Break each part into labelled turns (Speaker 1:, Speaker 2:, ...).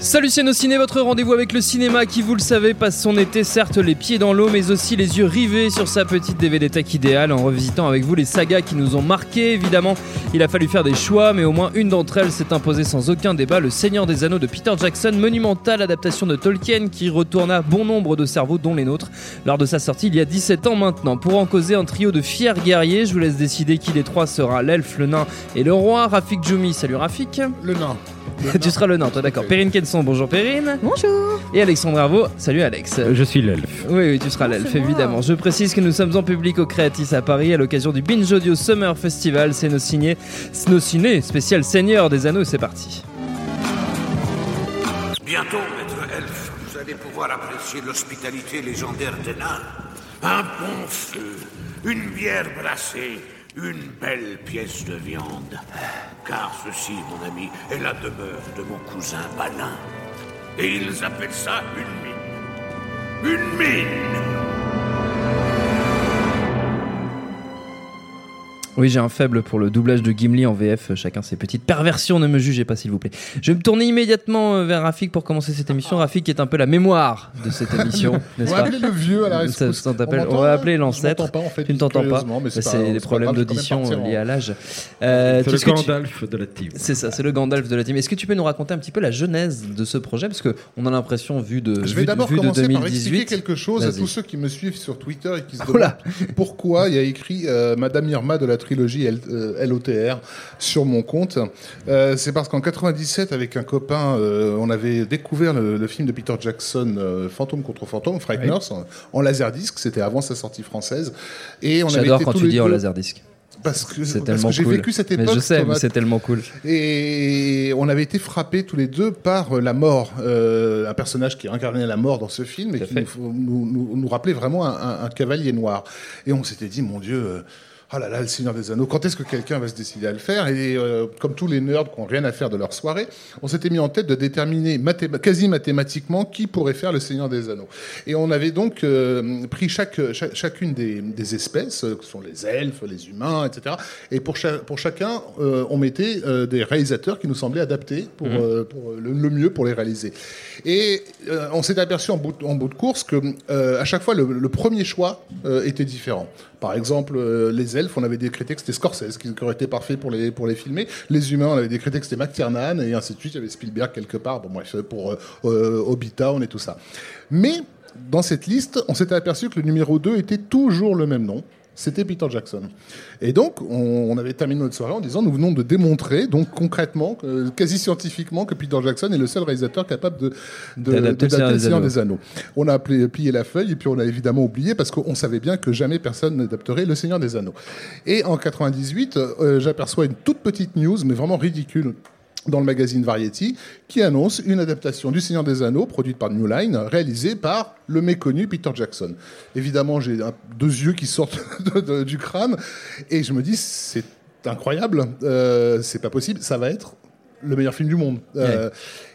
Speaker 1: Salut ciné, votre rendez-vous avec le cinéma qui, vous le savez, passe son été certes les pieds dans l'eau, mais aussi les yeux rivés sur sa petite DVD tech idéale en revisitant avec vous les sagas qui nous ont marqués. Évidemment, il a fallu faire des choix, mais au moins une d'entre elles s'est imposée sans aucun débat, Le Seigneur des Anneaux de Peter Jackson, monumentale adaptation de Tolkien qui retourna bon nombre de cerveaux, dont les nôtres, lors de sa sortie il y a 17 ans maintenant. Pour en causer un trio de fiers guerriers, je vous laisse décider qui des trois sera l'elfe, le nain et le roi. Rafik Djoumi, salut Rafik.
Speaker 2: Le nain.
Speaker 1: tu seras le nain, toi d'accord. Perrine Kenson, bonjour Perrine.
Speaker 3: Bonjour.
Speaker 1: Et Alexandre Arvo, salut Alex.
Speaker 4: Je suis l'elfe.
Speaker 1: Oui, oui, tu seras l'elfe, évidemment. Je précise que nous sommes en public au Creatis à Paris à l'occasion du Binge Audio Summer Festival. C'est nos ciné, nos ciné spécial Seigneur des Anneaux, c'est parti.
Speaker 5: Bientôt, maître elfe, vous allez pouvoir apprécier l'hospitalité légendaire des nains. Un bon feu, une bière brassée, une belle pièce de viande. Car ceci, mon ami, est la demeure de mon cousin Balin. Et ils appellent ça une mine. Une mine
Speaker 1: Oui, j'ai un faible pour le doublage de Gimli en VF. Chacun ses petites perversions, ne me jugez pas s'il vous plaît. Je vais me tourner immédiatement euh, vers Rafik pour commencer cette émission. Rafik est un peu la mémoire de cette émission,
Speaker 2: On
Speaker 1: n'est-ce
Speaker 2: va
Speaker 1: pas
Speaker 2: appeler le vieux à la rescousse.
Speaker 1: ça on va appeler l'ancêtre.
Speaker 2: pas, en fait,
Speaker 1: Tu ne t'entends pas. C'est des problèmes d'audition liés à l'âge. Euh,
Speaker 4: C'est le
Speaker 1: tu-
Speaker 4: Gandalf de la team.
Speaker 1: C'est ça, c'est le Gandalf de la team. Est-ce que tu peux nous raconter un petit peu la genèse de ce projet? Parce qu'on a l'impression, vu de,
Speaker 2: Je vais d'abord commencer par
Speaker 1: 2018.
Speaker 2: expliquer quelque chose à tous ceux qui me suivent sur Twitter et qui se demandent pourquoi il y a écrit euh, Madame Irma de la trilogie L- euh, LOTR sur mon compte. Euh, c'est parce qu'en 97, avec un copain, euh, on avait découvert le, le film de Peter Jackson, Fantôme contre Fantôme, Frighteners, en, en laserdisc. C'était avant sa sortie française. Et on avait
Speaker 1: J'adore
Speaker 2: été
Speaker 1: quand tu dis en laserdisc.
Speaker 2: Parce que,
Speaker 1: C'est
Speaker 2: parce
Speaker 1: tellement
Speaker 2: que j'ai
Speaker 1: cool.
Speaker 2: vécu cette
Speaker 1: Mais
Speaker 2: époque.
Speaker 1: je sais, mais c'est tellement cool.
Speaker 2: Et on avait été frappés tous les deux par la mort, euh, un personnage qui incarnait la mort dans ce film et qui nous, nous, nous- nous rappelait vraiment un, un- un cavalier noir. Et on s'était dit, mon Dieu, euh, oh là là, le Seigneur des Anneaux, quand est-ce que quelqu'un va se décider à le faire? Et euh, comme tous les nerds qui n'ont rien à faire de leur soirée, on s'était mis en tête de déterminer quasi mathématiquement qui pourrait faire le Seigneur des Anneaux. Et on avait donc euh, pris chaque, chaque- chacune des, des espèces, euh, que sont les elfes, les humains, etc. Et pour, cha- pour chacun, euh, on mettait euh, des réalisateurs qui nous semblaient adaptés pour, euh, pour le, le mieux pour les réaliser. Et on s'est aperçu en bout, de- en bout de course que euh, à chaque fois, le, le premier choix était différent. Par exemple, euh, les elfes, on avait décrété que c'était Scorsese qui, aurait été parfait pour les, pour les filmer. Les humains, on avait décrété que c'était McTiernan, et ainsi de suite. Il y avait Spielberg quelque part. Bon, bref, pour euh, euh, Hobbit Town et tout ça. Mais dans cette liste, on s'était aperçu que le numéro 2 était toujours le même nom. C'était Peter Jackson. Et donc, on, on avait terminé notre soirée en disant nous venons de démontrer, donc concrètement, euh, quasi scientifiquement, que Peter Jackson est le seul réalisateur capable de, de,
Speaker 1: D'adapter le Seigneur
Speaker 2: le
Speaker 1: des Anneaux.
Speaker 2: On a appelé, plié la feuille et puis on a évidemment oublié parce qu'on savait bien que jamais personne n'adapterait le Seigneur des Anneaux. Et en 98, euh, j'aperçois une toute petite news, mais vraiment ridicule dans le magazine Variety, qui annonce une adaptation du Seigneur des Anneaux, produite par New Line, réalisée par le méconnu Peter Jackson. Évidemment, j'ai deux yeux qui sortent du crâne, et je me dis, c'est incroyable, euh, c'est pas possible, ça va être le meilleur film du monde. Euh,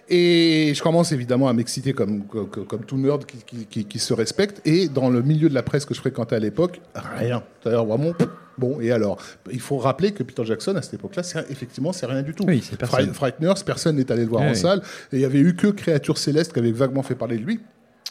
Speaker 2: et je commence évidemment à m'exciter comme, comme, comme tout nerd qui, qui, qui- qui se respecte. Et dans le milieu de la presse que je fréquentais à l'époque, rien. C'est-à-dire vraiment, bon, et alors? Il faut rappeler que Peter Jackson, à cette époque-là, c'est- effectivement, c'est rien du tout.
Speaker 1: Oui, c'est personne.
Speaker 2: Fright- Frighteners, personne n'est allé le voir
Speaker 1: Oui,
Speaker 2: en
Speaker 1: oui.
Speaker 2: salle. Et il y avait eu que Créature Céleste qui avait vaguement fait parler de lui.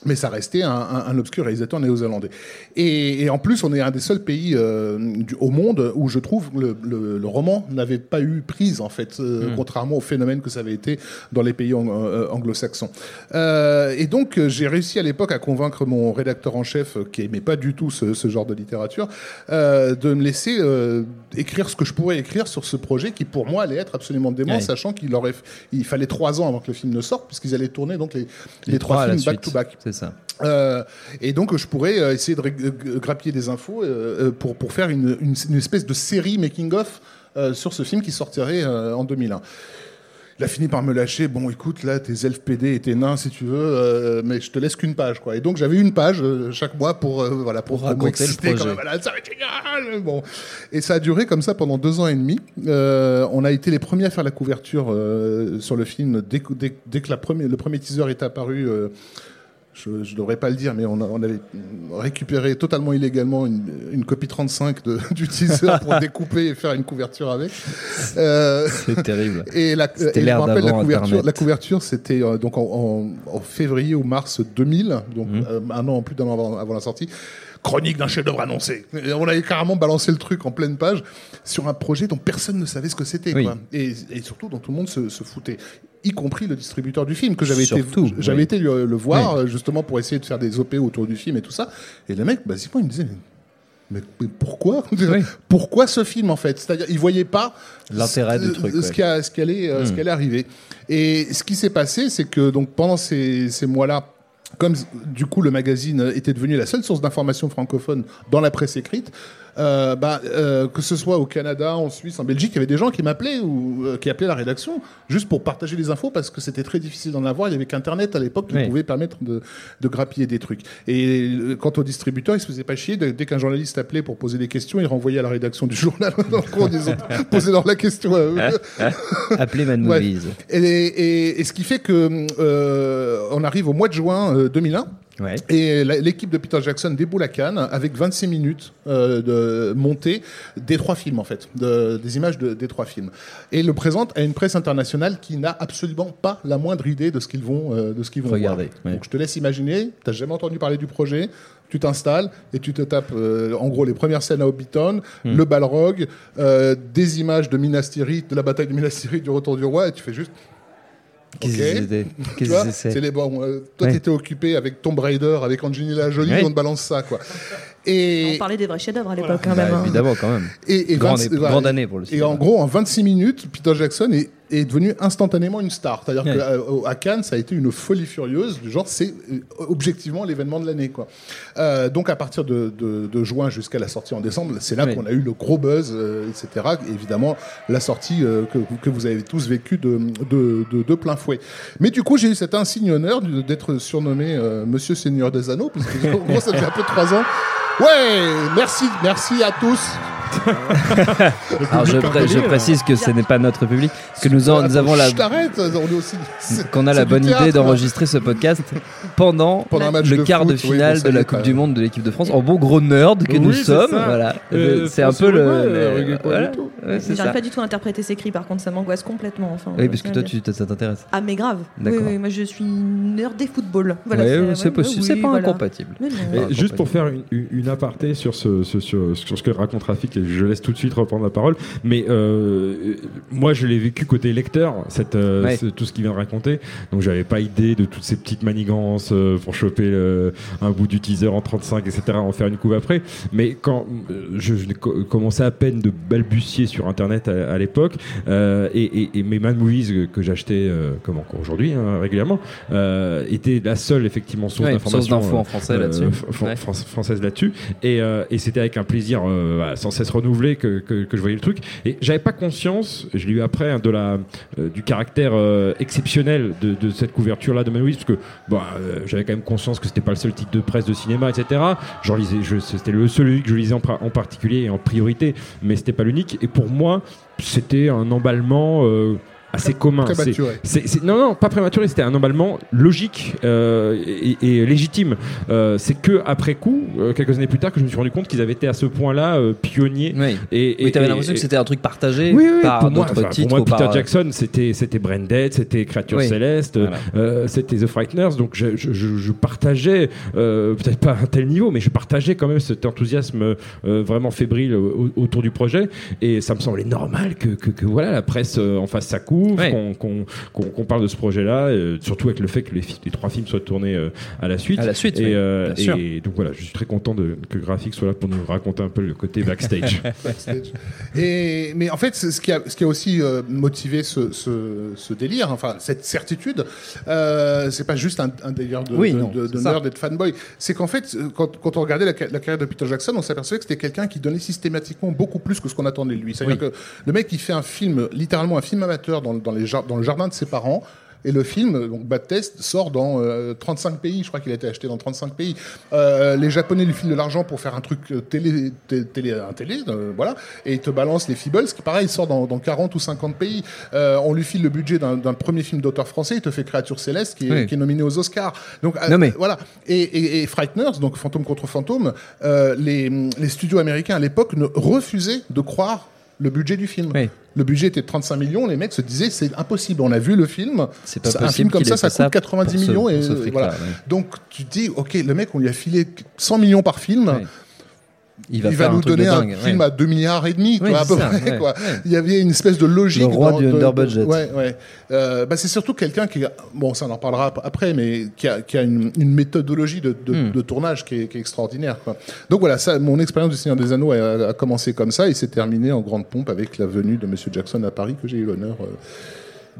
Speaker 2: Mais ça restait un, un- un obscur réalisateur néo-zélandais. Et, et en plus, on est un des seuls pays euh, du- au monde où je trouve le, le- le roman n'avait pas eu prise, en fait, euh,
Speaker 1: Hmm.
Speaker 2: contrairement au phénomène que ça avait été dans les pays ang- euh, anglo-saxons. Euh, et donc, j'ai réussi à l'époque à convaincre mon rédacteur en chef, qui aimait pas du tout ce, ce genre de littérature, de me laisser écrire ce que je pourrais écrire sur ce projet qui, pour moi, allait être absolument dément,
Speaker 1: Ouais.
Speaker 2: sachant qu'il aurait, il fallait trois ans avant que le film ne sorte, puisqu'ils allaient tourner donc les, les,
Speaker 1: Les
Speaker 2: trois films back-to-back.
Speaker 1: C'est ça.
Speaker 2: Euh, et donc, je pourrais euh, essayer de grappiller des infos euh, pour, pour faire une, une- une espèce de série making-of euh, sur ce film qui sortirait en 2001. Il a fini par me lâcher. Bon, écoute, là, tes elfes PD et tes nains, si tu veux, mais je te laisse qu'une page, quoi. Et donc, j'avais une page chaque mois pour, voilà, pour,
Speaker 1: Pour raconter le projet.
Speaker 2: comme, voilà, ça va être génial. Bon. Et ça a duré comme ça pendant deux ans et demi. On a été les premiers à faire la couverture sur le film dès, que- dès, dès que la première, le premier teaser est apparu. Je ne devrais pas le dire, mais on, a- on avait récupéré totalement illégalement une, une copie 35 de, du teaser pour découper et faire une couverture avec. Euh,
Speaker 1: C'est terrible.
Speaker 2: et la, et je me rappelle la couverture.
Speaker 1: Internet.
Speaker 2: La couverture, c'était euh, donc en, en- en février ou mars 2000, donc
Speaker 1: Mhm.
Speaker 2: euh, un an plus d'un an avant, avant la sortie. Chronique d'un chef-d'œuvre annoncé. Et on avait carrément balancé le truc en pleine page sur un projet dont personne ne savait ce que c'était,
Speaker 1: Oui.
Speaker 2: Et, et surtout dont tout le monde se, se foutait, y compris le distributeur du film que j'avais été, j'avais
Speaker 1: oui.
Speaker 2: été le, le voir euh, justement pour essayer de faire des op autour du film et tout ça. Et le mec, basiquement, il me disait. Mais, mais pourquoi Pourquoi ce film en fait? C'est-à-dire, il voyait pas
Speaker 1: L'intérêt du
Speaker 2: ce-
Speaker 1: truc,
Speaker 2: ce
Speaker 1: ouais.
Speaker 2: qui qui allait, euh, ce qui allait arriver. Et ce qui s'est passé, c'est que donc pendant ces, ces mois-là, comme du coup le magazine était devenu la seule source d'information francophone dans la presse écrite, euh, bah, euh, que ce soit au Canada, en Suisse, en Belgique, il y avait des gens qui m'appelaient ou euh, qui appelaient la rédaction juste pour partager les infos parce que c'était très difficile d'en avoir. Il y avait qu'Internet à l'époque qui
Speaker 1: Oui.
Speaker 2: pouvait permettre de, de grappiller des trucs. Et euh, quant au distributeur, il se faisait pas chier. Dès qu'un journaliste appelait pour poser des questions, il renvoyait à la rédaction du journal en cours disant posez-leur la question. à eux.
Speaker 1: Appelez Mad
Speaker 2: Ouais. Et, et- et ce qui fait que euh, on arrive au mois de juin euh, 2001.
Speaker 1: Ouais.
Speaker 2: Et l'équipe de Peter Jackson déboule à Cannes avec 26 minutes euh, de montée des trois films en fait, de- des images de- des trois films, et le présente à une presse internationale qui n'a absolument pas la moindre idée de ce qu'ils vont euh, de ce qu'ils vont
Speaker 1: Regarder, ouais.
Speaker 2: Donc je te laisse imaginer, t'as jamais entendu parler du projet, tu t'installes et tu te tapes euh, en gros les premières scènes à Hobbiton,
Speaker 1: Hmm.
Speaker 2: le Balrog, des images de Minas Tirith, de la bataille de Minas Tirith, du Retour du Roi, et tu fais juste
Speaker 1: Qu'est-ce
Speaker 2: Ok.
Speaker 1: que c'était
Speaker 2: tu
Speaker 1: Qu'est-ce
Speaker 2: vois,
Speaker 1: c'est
Speaker 2: les bon. euh, toi,
Speaker 1: Ouais.
Speaker 2: t'étais occupé avec Tomb Raider, avec Angelina Jolie,
Speaker 1: Ouais.
Speaker 2: on te balance ça, quoi.
Speaker 3: On
Speaker 2: Et,
Speaker 3: parlait des vrais chefs-d'œuvre à l'époque, quand
Speaker 1: Bah,
Speaker 3: même. hein.
Speaker 1: Évidemment, quand même.
Speaker 2: et, et
Speaker 1: Grande,
Speaker 2: 20
Speaker 1: ép-
Speaker 2: voilà.
Speaker 1: grande année pour le
Speaker 2: Et
Speaker 1: cinéma.
Speaker 2: en gros, en 26 minutes, Peter Jackson est, est devenu instantanément une star. C'est-à-dire
Speaker 1: Ouais.
Speaker 2: qu'à Cannes, ça a été une folie furieuse. Du genre, c'est euh, objectivement l'événement de l'année, quoi. Euh, donc, à partir de, de- de juin jusqu'à la sortie en décembre, c'est là qu'on a eu le gros buzz, euh, etc. Et évidemment, la sortie euh, que, que vous avez tous vécu de, de, de- de plein fouet. Mais du coup, j'ai eu cet insigne honneur d'être surnommé euh, Monsieur Seigneur des Anneaux, parce que en gros, ça fait un peu trois ans. Ouais, merci, merci à tous.
Speaker 1: Alors je, pré- je précise que ce n'est pas notre public, que nous, en- nous avons la,
Speaker 2: Je t'arrête, on est aussi. c'est-
Speaker 1: qu'on a la bonne
Speaker 2: théâtre.
Speaker 1: idée d'enregistrer ce podcast pendant,
Speaker 2: Pendant un match
Speaker 1: le
Speaker 2: de
Speaker 1: quart
Speaker 2: foot,
Speaker 1: de finale de la Coupe du Monde de l'équipe de France. En bon gros nerd que
Speaker 4: Oui,
Speaker 1: nous sommes,
Speaker 4: ça.
Speaker 1: voilà.
Speaker 4: Euh,
Speaker 1: c'est un peu le.
Speaker 4: Euh,
Speaker 1: voilà.
Speaker 4: pas du tout.
Speaker 1: Ouais, c'est
Speaker 3: J'arrive
Speaker 1: ça.
Speaker 3: pas du tout à interpréter ces cris, par contre, ça m'angoisse complètement. Enfin,
Speaker 1: Oui, parce que
Speaker 3: je
Speaker 1: toi, tu, ça t'intéresse.
Speaker 3: Ah, mais grave. Oui, moi je suis nerd des. Voilà,
Speaker 1: Ouais,
Speaker 3: c'est
Speaker 1: possible, c'est pas incompatible.
Speaker 4: Juste pour faire une, aparté sur ce que raconte Rafik, et je laisse tout de suite reprendre la parole, mais euh, moi je l'ai vécu côté lecteur, cette, euh,
Speaker 1: Ouais.
Speaker 4: ce- tout ce qu'il vient de raconter, donc j'avais pas idée de toutes ces petites manigances euh, pour choper un bout du teaser en 35, etc., en faire une couve après, mais quand je, je co- commençais à peine de balbutier sur Internet à, à l'époque, et, et, et mes Mad Movies que, j'achetais, comme encore aujourd'hui, hein, régulièrement, étaient la seule effectivement source
Speaker 1: Ouais,
Speaker 4: d'information.
Speaker 1: en français là-dessus. Ouais.
Speaker 4: française là-dessus et, et c'était avec un plaisir euh, voilà, sans cesse renouvelé que, que, je voyais le truc. Et j'avais pas conscience je l'ai eu après hein, de la euh, du caractère euh, exceptionnel de, cette couverture là de Manouis parce que bah, euh, j'avais quand même conscience que c'était pas le seul titre de presse de cinéma etc j'en lisais je- c'était le celui que je lisais en, en particulier et en priorité mais c'était pas l'unique. Et pour moi c'était un emballement assez commun C'est-
Speaker 2: Prématuré.
Speaker 4: c'est, c'est- non, non, pas prématuré, c'était un emballement logique euh, et, et légitime. Euh, c'est que après coup, euh, quelques années plus tard, que je me suis rendu compte qu'ils avaient été à ce point-là euh, pionniers.
Speaker 1: Oui.
Speaker 4: Et,
Speaker 1: Oui,
Speaker 4: et-
Speaker 1: t'avais
Speaker 4: et-
Speaker 1: l'impression que c'était un truc partagé
Speaker 4: oui, oui,
Speaker 1: par d'autres
Speaker 4: enfin,
Speaker 1: titres
Speaker 4: pour moi,
Speaker 1: par,
Speaker 4: Peter
Speaker 1: euh,
Speaker 4: Jackson, c'était c'était Branded, c'était Créature
Speaker 1: Oui.
Speaker 4: Céleste,
Speaker 1: Voilà.
Speaker 4: euh, c'était The Frighteners. Donc je, je- je- je partageais, euh, peut-être pas à un tel niveau, mais je partageais quand même cet enthousiasme euh, vraiment fébrile au- autour du projet. Et ça me semblait normal que, que, que, voilà la presse euh, en fasse sa
Speaker 1: Ouais.
Speaker 4: qu'on qu'on- qu'on- qu'on parle de ce projet-là, euh, surtout avec le fait que les, fi- les trois films soient tournés euh, à la suite.
Speaker 1: À la suite,
Speaker 4: Et,
Speaker 1: oui,
Speaker 4: euh,
Speaker 1: bien sûr.
Speaker 4: et donc voilà, je suis très content de, que Graphique soit là pour nous raconter un peu le côté backstage.
Speaker 2: backstage. Et, mais en fait, ce qui a, ce qui a aussi euh, motivé ce, ce, ce délire, enfin cette certitude, euh, c'est pas juste un, un délire de,
Speaker 1: Oui,
Speaker 2: de,
Speaker 1: non,
Speaker 2: de- de
Speaker 1: c'est ça.
Speaker 2: nerd et de fanboy. C'est qu'en fait, quand, quand on regardait la carrière de Peter Jackson, on s'apercevait que c'était quelqu'un qui donnait systématiquement beaucoup plus que ce qu'on attendait de lui. C'est-à-dire que le mec, il fait un film, littéralement un film amateur dans, dans, les jar- dans le jardin de ses parents. Et le film, donc Bad Test, sort dans euh, 35 pays. Je crois qu'il a été acheté dans 35 pays. Euh, les Japonais lui filent de l'argent pour faire un truc euh, télé, té- télé, un télé, euh, voilà. Et ils te balancent les Feebles, qui pareil sort dans, dans 40 ou 50 pays. Euh, on lui file le budget d'un premier film d'auteur français. Il te fait Créature céleste, qui est,
Speaker 1: Oui.
Speaker 2: qui est nominé aux Oscars. Donc euh,
Speaker 1: mais-
Speaker 2: voilà. Et, et, et Frighteners, donc Fantôme contre Fantôme, euh, les, les studios américains à l'époque ne refusaient de croire le budget du film.
Speaker 1: Oui.
Speaker 2: Le budget était de 35 millions, les mecs se disaient c'est impossible. On a vu le film,
Speaker 1: C'est pas
Speaker 2: un film comme ça, ça coûte 90
Speaker 1: pour ce-
Speaker 2: millions et voilà.
Speaker 1: ouais.
Speaker 2: Donc tu te dis ok, le mec on lui a filé 100 millions par film.
Speaker 1: Ouais. Il va,
Speaker 2: Il nous donner un
Speaker 1: dingue,
Speaker 2: film
Speaker 1: ouais.
Speaker 2: à 2 milliards et demi,
Speaker 1: Oui,
Speaker 2: à peu
Speaker 1: ça,
Speaker 2: près,
Speaker 1: ouais,
Speaker 2: quoi.
Speaker 1: ouais.
Speaker 2: Il y avait une espèce de logique.
Speaker 6: Le roi
Speaker 2: dans-
Speaker 6: du.
Speaker 2: Ouais, ouais. Euh, bah, c'est surtout quelqu'un qui, a- bon, ça on en parlera ap- après, mais qui a, qui a une, une méthodologie de, de,
Speaker 1: Hmm.
Speaker 2: de tournage qui est, qui est extraordinaire, quoi. Donc voilà, ça, mon expérience du Seigneur des Anneaux a, a commencé comme ça et s'est terminée en grande pompe avec la venue de Monsieur Jackson à Paris que j'ai eu l'honneur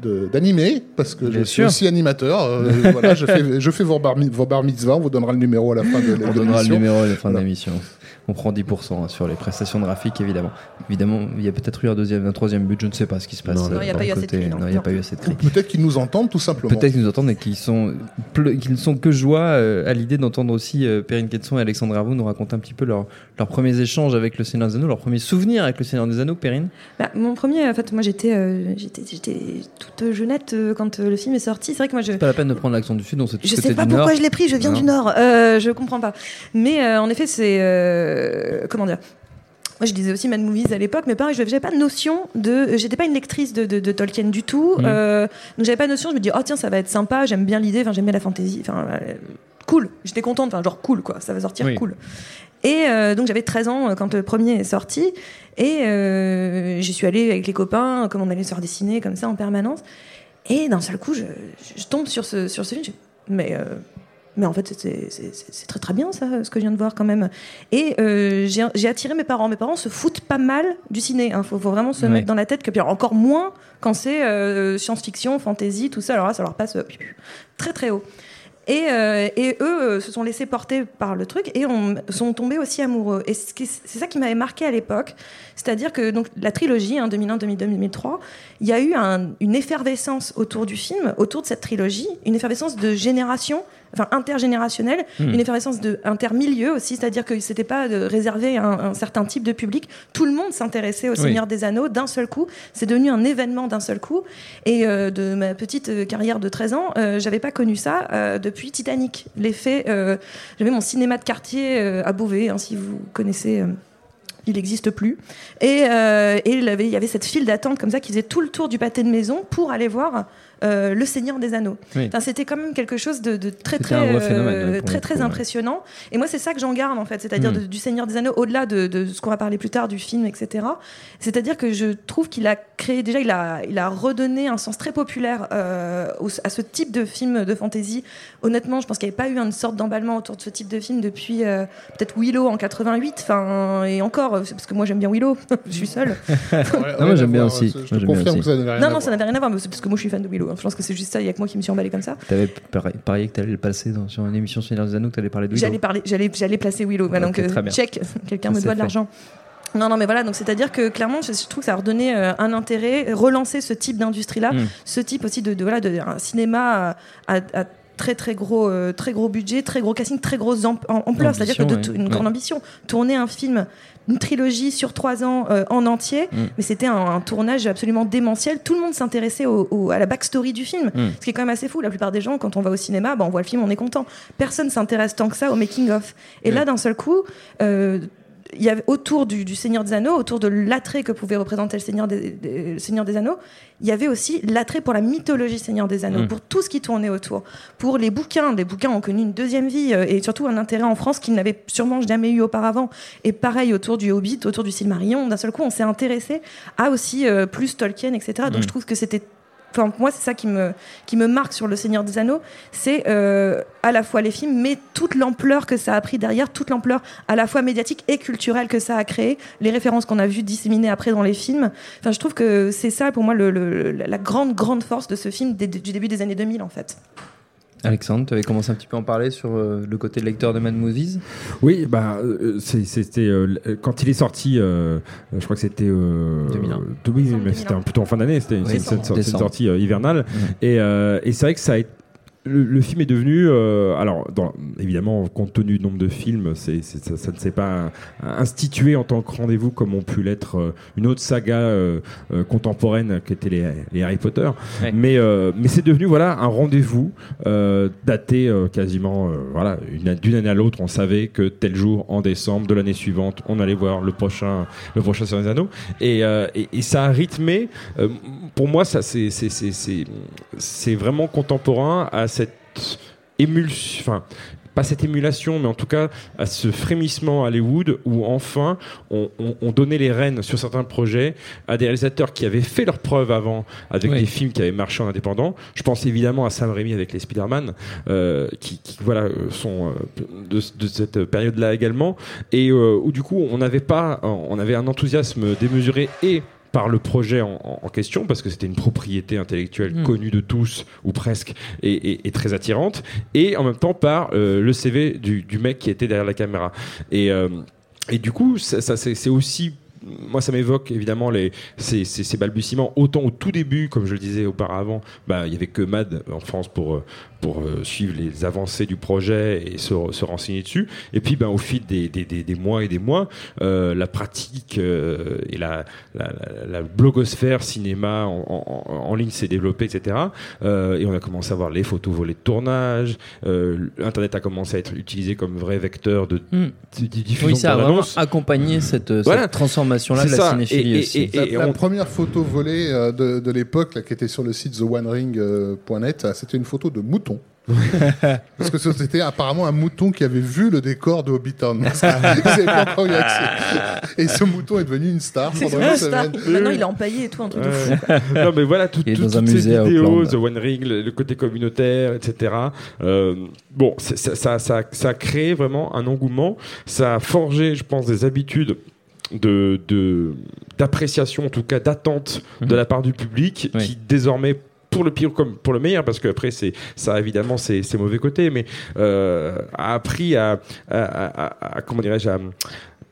Speaker 2: euh, d'animer parce que
Speaker 1: Bien
Speaker 2: je suis
Speaker 1: sûr.
Speaker 2: aussi animateur. Euh, voilà, je fais, je fais vos bar, vos bar mitzvahs, on vous donnera le numéro à la fin de
Speaker 1: On donnera le
Speaker 2: l'émission.
Speaker 1: numéro à la fin de l'émission. On prend 10% hein, sur les prestations de graphiques, évidemment. Évidemment, il y a peut-être eu un deuxième, un troisième but, je ne sais pas ce qui se passe.
Speaker 6: Non,
Speaker 1: euh,
Speaker 3: non, il a
Speaker 1: n'y a
Speaker 3: Non.
Speaker 1: pas eu assez de cris.
Speaker 2: Peut-être qu'ils nous entendent tout simplement.
Speaker 1: Peut-être qu'ils nous entendent et qu'ils sont, qu'ils ne sont que joie euh, à l'idée d'entendre aussi euh, Perrine Quetzon et Alexandre Arvou nous raconter un petit peu leur- leurs premiers échanges avec le Seigneur des Anneaux, leurs premiers souvenirs avec le Seigneur des Anneaux, Perrine?
Speaker 3: Bah, mon premier, en fait, moi j'étais euh, j'étais j'étais toute jeunette euh, quand euh, le film est sorti. C'est vrai que moi je.
Speaker 1: C'est pas la peine de prendre l'accent du Sud, on sait tous
Speaker 3: Je
Speaker 1: que
Speaker 3: sais pas pourquoi
Speaker 1: Nord.
Speaker 3: je l'ai pris, je viens
Speaker 1: Non.
Speaker 3: du Nord, euh, je comprends pas. Mais euh, en effet, c'est. Euh, comment dire moi, je disais aussi Mad Movies à l'époque, mais pareil, je n'avais pas de notion de. J'étais pas une lectrice de, de- de Tolkien du tout.
Speaker 1: Mhm.
Speaker 3: euh, donc, j'avais pas de notion. Je me dis, oh tiens, ça va être sympa, j'aime bien l'idée, j'aime bien la fantasy. Enfin, euh, cool. J'étais contente, enfin, genre cool, quoi. Ça va sortir
Speaker 1: Oui.
Speaker 3: cool. Et euh, donc, j'avais 13 ans quand le premier est sorti. Et euh, j'y suis allée avec les copains, comme on allait se faire dessiner, comme ça, en permanence. Et d'un seul coup, je, je tombe sur ce, sur ce film. je- Mais, mais en fait, c'est- très très bien ça, ce que je viens de voir quand même. Et euh, j'ai attiré mes parents. Mes parents se foutent pas mal du ciné. Il faut, faut vraiment se
Speaker 1: Ouais.
Speaker 3: mettre dans la tête que, puis encore moins quand c'est euh, science-fiction, fantasy, tout ça. Alors là, ça leur passe euh, très très haut. Et, et eux se sont laissés porter par le truc et on, sont tombés aussi amoureux. Et c'est ça qui m'avait marqué à l'époque. C'est-à-dire que donc, la trilogie, hein, 2001, 2002, 2003, il y a eu un- une effervescence autour du film, autour de cette trilogie, une effervescence de génération, enfin intergénérationnelle,
Speaker 1: Hmm.
Speaker 3: une effervescence de intermilieu aussi, c'est-à-dire que c'était pas réservé à un, un certain type de public. Tout le monde s'intéressait au
Speaker 1: Oui.
Speaker 3: Seigneur des Anneaux d'un seul coup. C'est devenu un événement d'un seul coup. Et euh, de ma petite euh, carrière de 13 ans, euh, j'avais pas connu ça euh, depuis Titanic. L'effet, j'avais mon cinéma de quartier à Beauvais, hein, si vous connaissez. il n'existe plus. Et, euh, et il, avait, il y avait cette file d'attente comme ça qui faisait tout le tour du pâté de maison pour aller voir euh, Le Seigneur des Anneaux.
Speaker 1: Oui.
Speaker 3: Enfin, C'était quand même quelque chose de, de très très, euh,
Speaker 1: phénomène,
Speaker 3: très, très
Speaker 1: coup, ouais.
Speaker 3: impressionnant. Et moi, c'est ça que j'en garde en fait, c'est-à-dire
Speaker 1: Mm.
Speaker 3: de- du Seigneur des Anneaux, au-delà de, de ce qu'on va parler plus tard du film, etc. C'est-à-dire que je trouve qu'il a créé, déjà, il a, il a redonné un sens très populaire euh, au- à ce type de film de fantasy. Honnêtement, je pense qu'il n'y avait pas eu une sorte d'emballement autour de ce type de film depuis euh, peut-être Willow en 88, enfin, et encore, c'est parce que moi j'aime bien Willow, je suis seule.
Speaker 1: Non, moi, j'aime bien aussi.
Speaker 2: Je
Speaker 1: Moi,
Speaker 2: te
Speaker 1: j'aime bien
Speaker 2: confirme
Speaker 1: aussi.
Speaker 2: que ça n'avait rien
Speaker 3: Non,
Speaker 2: à
Speaker 3: non, ça n'avait rien à voir, mais c'est parce que moi je suis fan de Willow. Je pense que c'est juste ça, il y a que moi qui me suis emballé comme ça.
Speaker 1: T'avais pari- parié que t'allais le passer dans, sur une émission Seigneur des Anneaux, que t'allais parler de Willow.
Speaker 3: J'allais parler, j'allais, j'allais placer Willow. Donc euh, check, quelqu'un me doit de l'argent. Non, non, mais voilà, donc c'est-à-dire que clairement, je, je trouve que ça a redonné euh, un intérêt, relancer ce type d'industrie-là,
Speaker 1: Mm.
Speaker 3: ce type aussi de, de, voilà, de un cinéma à, à- à très très gros, euh, très gros budget, très gros casting, très grosse am- am- ampleur, c'est-à-dire que de
Speaker 1: ouais.
Speaker 3: une grande
Speaker 1: Ouais.
Speaker 3: ambition. Tourner un film, une trilogie sur trois ans euh, en entier,
Speaker 1: Mm.
Speaker 3: mais c'était un, un tournage absolument démentiel. Tout le monde s'intéressait au- au- à la backstory du film,
Speaker 1: Mm.
Speaker 3: ce qui est quand même assez fou. La plupart des gens, quand on va au cinéma, bah, on voit le film, on est content. Personne s'intéresse tant que ça au making of. Et là, d'un seul coup. euh, il y avait autour du, du Seigneur des Anneaux, autour de l'attrait que pouvait représenter le Seigneur des, des- le Seigneur des Anneaux, il y avait aussi l'attrait pour la mythologie Seigneur des Anneaux,
Speaker 1: Mm.
Speaker 3: pour tout ce qui tournait autour, pour les bouquins. Les bouquins ont connu une deuxième vie euh, et surtout un intérêt en France qu'ils n'avaient sûrement jamais eu auparavant. Et pareil autour du Hobbit, autour du Silmarillion, d'un seul coup, on s'est intéressé à aussi euh, plus Tolkien, etc. Donc
Speaker 1: Mm.
Speaker 3: je trouve que c'était Moi, c'est ça qui me, marque sur Le Seigneur des Anneaux. C'est euh, à la fois les films, mais toute l'ampleur que ça a pris derrière, toute l'ampleur à la fois médiatique et culturelle que ça a créé, les références qu'on a vues disséminées après dans les films. Enfin, je trouve que c'est ça, pour moi, la grande, grande force de ce film du début des années 2000, en fait.
Speaker 1: Alexandre, tu avais commencé un petit peu à en parler sur euh, le côté lecteur de Mad Movies?
Speaker 4: Oui, bah, euh, c'était euh, l- quand il est sorti, euh, je crois que c'était. euh,
Speaker 1: 2001.
Speaker 4: de- oui,
Speaker 3: Décembre
Speaker 4: mais c'était
Speaker 3: 2001.
Speaker 4: un- plutôt en fin d'année, c'était
Speaker 1: Oui,
Speaker 4: une
Speaker 1: décembre.
Speaker 4: sortie euh, hivernale. Et, euh, et c'est vrai que ça a été. Le, le film est devenu, euh, alors dans, évidemment, compte tenu du nombre de films, c'est, c'est- ça, ça ne s'est pas institué en tant que rendez-vous comme ont pu l'être euh, une autre saga euh, contemporaine qui était les, les Harry Potter.
Speaker 1: Ouais.
Speaker 4: Mais, mais c'est devenu voilà un rendez-vous daté quasiment voilà une- d'une année à l'autre. On savait que tel jour en décembre de l'année suivante, on allait voir le prochain le prochain Seigneur des Anneaux. Et, et, et ça a rythmé. pour moi, ça c'est c'est c'est vraiment contemporain à cette émulsion. Enfin, pas cette émulation, mais en tout cas à ce frémissement à Hollywood où enfin on, on- on donnait les rênes sur certains projets à des réalisateurs qui avaient fait leurs preuves avant avec
Speaker 1: Oui.
Speaker 4: des films qui avaient marché en indépendant. Je pense évidemment à Sam Raimi avec les Spider-Man, euh, qui, qui, voilà euh, sont euh, de, de cette période-là également, et euh, où du coup on n'avait pas, on avait un enthousiasme démesuré et par le projet en, question, parce que c'était une propriété intellectuelle
Speaker 1: Mm.
Speaker 4: connue de tous, ou presque, et, et- et très attirante, et en même temps par euh, le CV du, du mec qui était derrière la caméra. Et, euh, et du coup, ça, c'est aussi moi, ça m'évoque évidemment les, ces, ces- ces balbutiements. Autant au tout début, comme je le disais auparavant, bah, il y avait que MAD en France pour, euh, pour euh, suivre les avancées du projet et se, se renseigner dessus. Et puis, ben, au fil des, des, des, des mois et des mois, euh, la pratique euh, et la, la, la, la blogosphère cinéma en, en, en ligne s'est développée, etc. Et on a commencé à voir les photos volées de tournage. Internet a commencé à être utilisé comme vrai vecteur de,
Speaker 1: Hmm.
Speaker 4: de- diffusion
Speaker 1: Oui, ça a vraiment accompagné cette,
Speaker 4: Voilà.
Speaker 1: cette transformation-là de la
Speaker 4: ça.
Speaker 1: cinéphilie
Speaker 4: Et- et-
Speaker 1: aussi.
Speaker 4: et-
Speaker 2: La, la
Speaker 4: on-
Speaker 2: première photo volée euh, de, de l'époque, qui était sur le site theonering.net, euh, c'était une photo de mouton. Parce que c'était apparemment un mouton qui avait vu le décor de Hobbiton. Et ce mouton est devenu une star
Speaker 3: C'est
Speaker 2: pendant
Speaker 3: une
Speaker 2: semaine.
Speaker 3: Maintenant, il est empaillé et tout, un truc de fou.
Speaker 4: non mais voilà tout,
Speaker 1: Il est
Speaker 4: tout-
Speaker 1: dans un
Speaker 4: toutes
Speaker 1: musée
Speaker 4: ces vidéos. The One Ring, le, le côté communautaire, etc. Euh, bon, c'est- ça, ça, ça, ça a créé vraiment un engouement. Ça a forgé, je pense, des habitudes de de- d'appréciation, en tout cas d'attente de
Speaker 1: Mhm.
Speaker 4: la part du public,
Speaker 1: Oui.
Speaker 4: qui désormais pour le pire comme pour le meilleur parce qu'après c'est ça a évidemment ses, ses mauvais côtés mais euh, a appris à, à, à- à- à- comment dirais-je à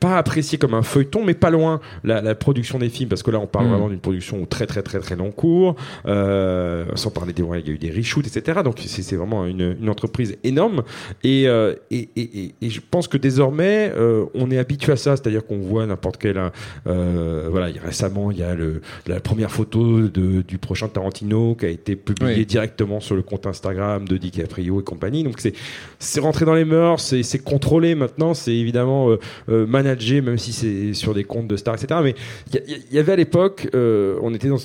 Speaker 4: pas apprécier comme un feuilleton, mais pas loin la, la production des films, parce que là on parle
Speaker 1: Mm.
Speaker 4: vraiment d'une production très très très très long cours, euh, sans parler des il y a eu des reshoots, etc. Donc c'est vraiment une, une entreprise énorme, et, euh, et, et, et- je pense que désormais euh, on est habitué à ça, c'est-à-dire qu'on voit n'importe quel, voilà, récemment il y a le, la première photo de, du prochain Tarantino qui a été publiée
Speaker 1: Oui.
Speaker 4: directement sur le compte Instagram de DiCaprio et compagnie, donc c'est rentré dans les mœurs, c'est contrôlé maintenant, c'est évidemment euh, même si c'est sur des comptes de stars, etc. Mais il y, avait à l'époque, euh, on était dans,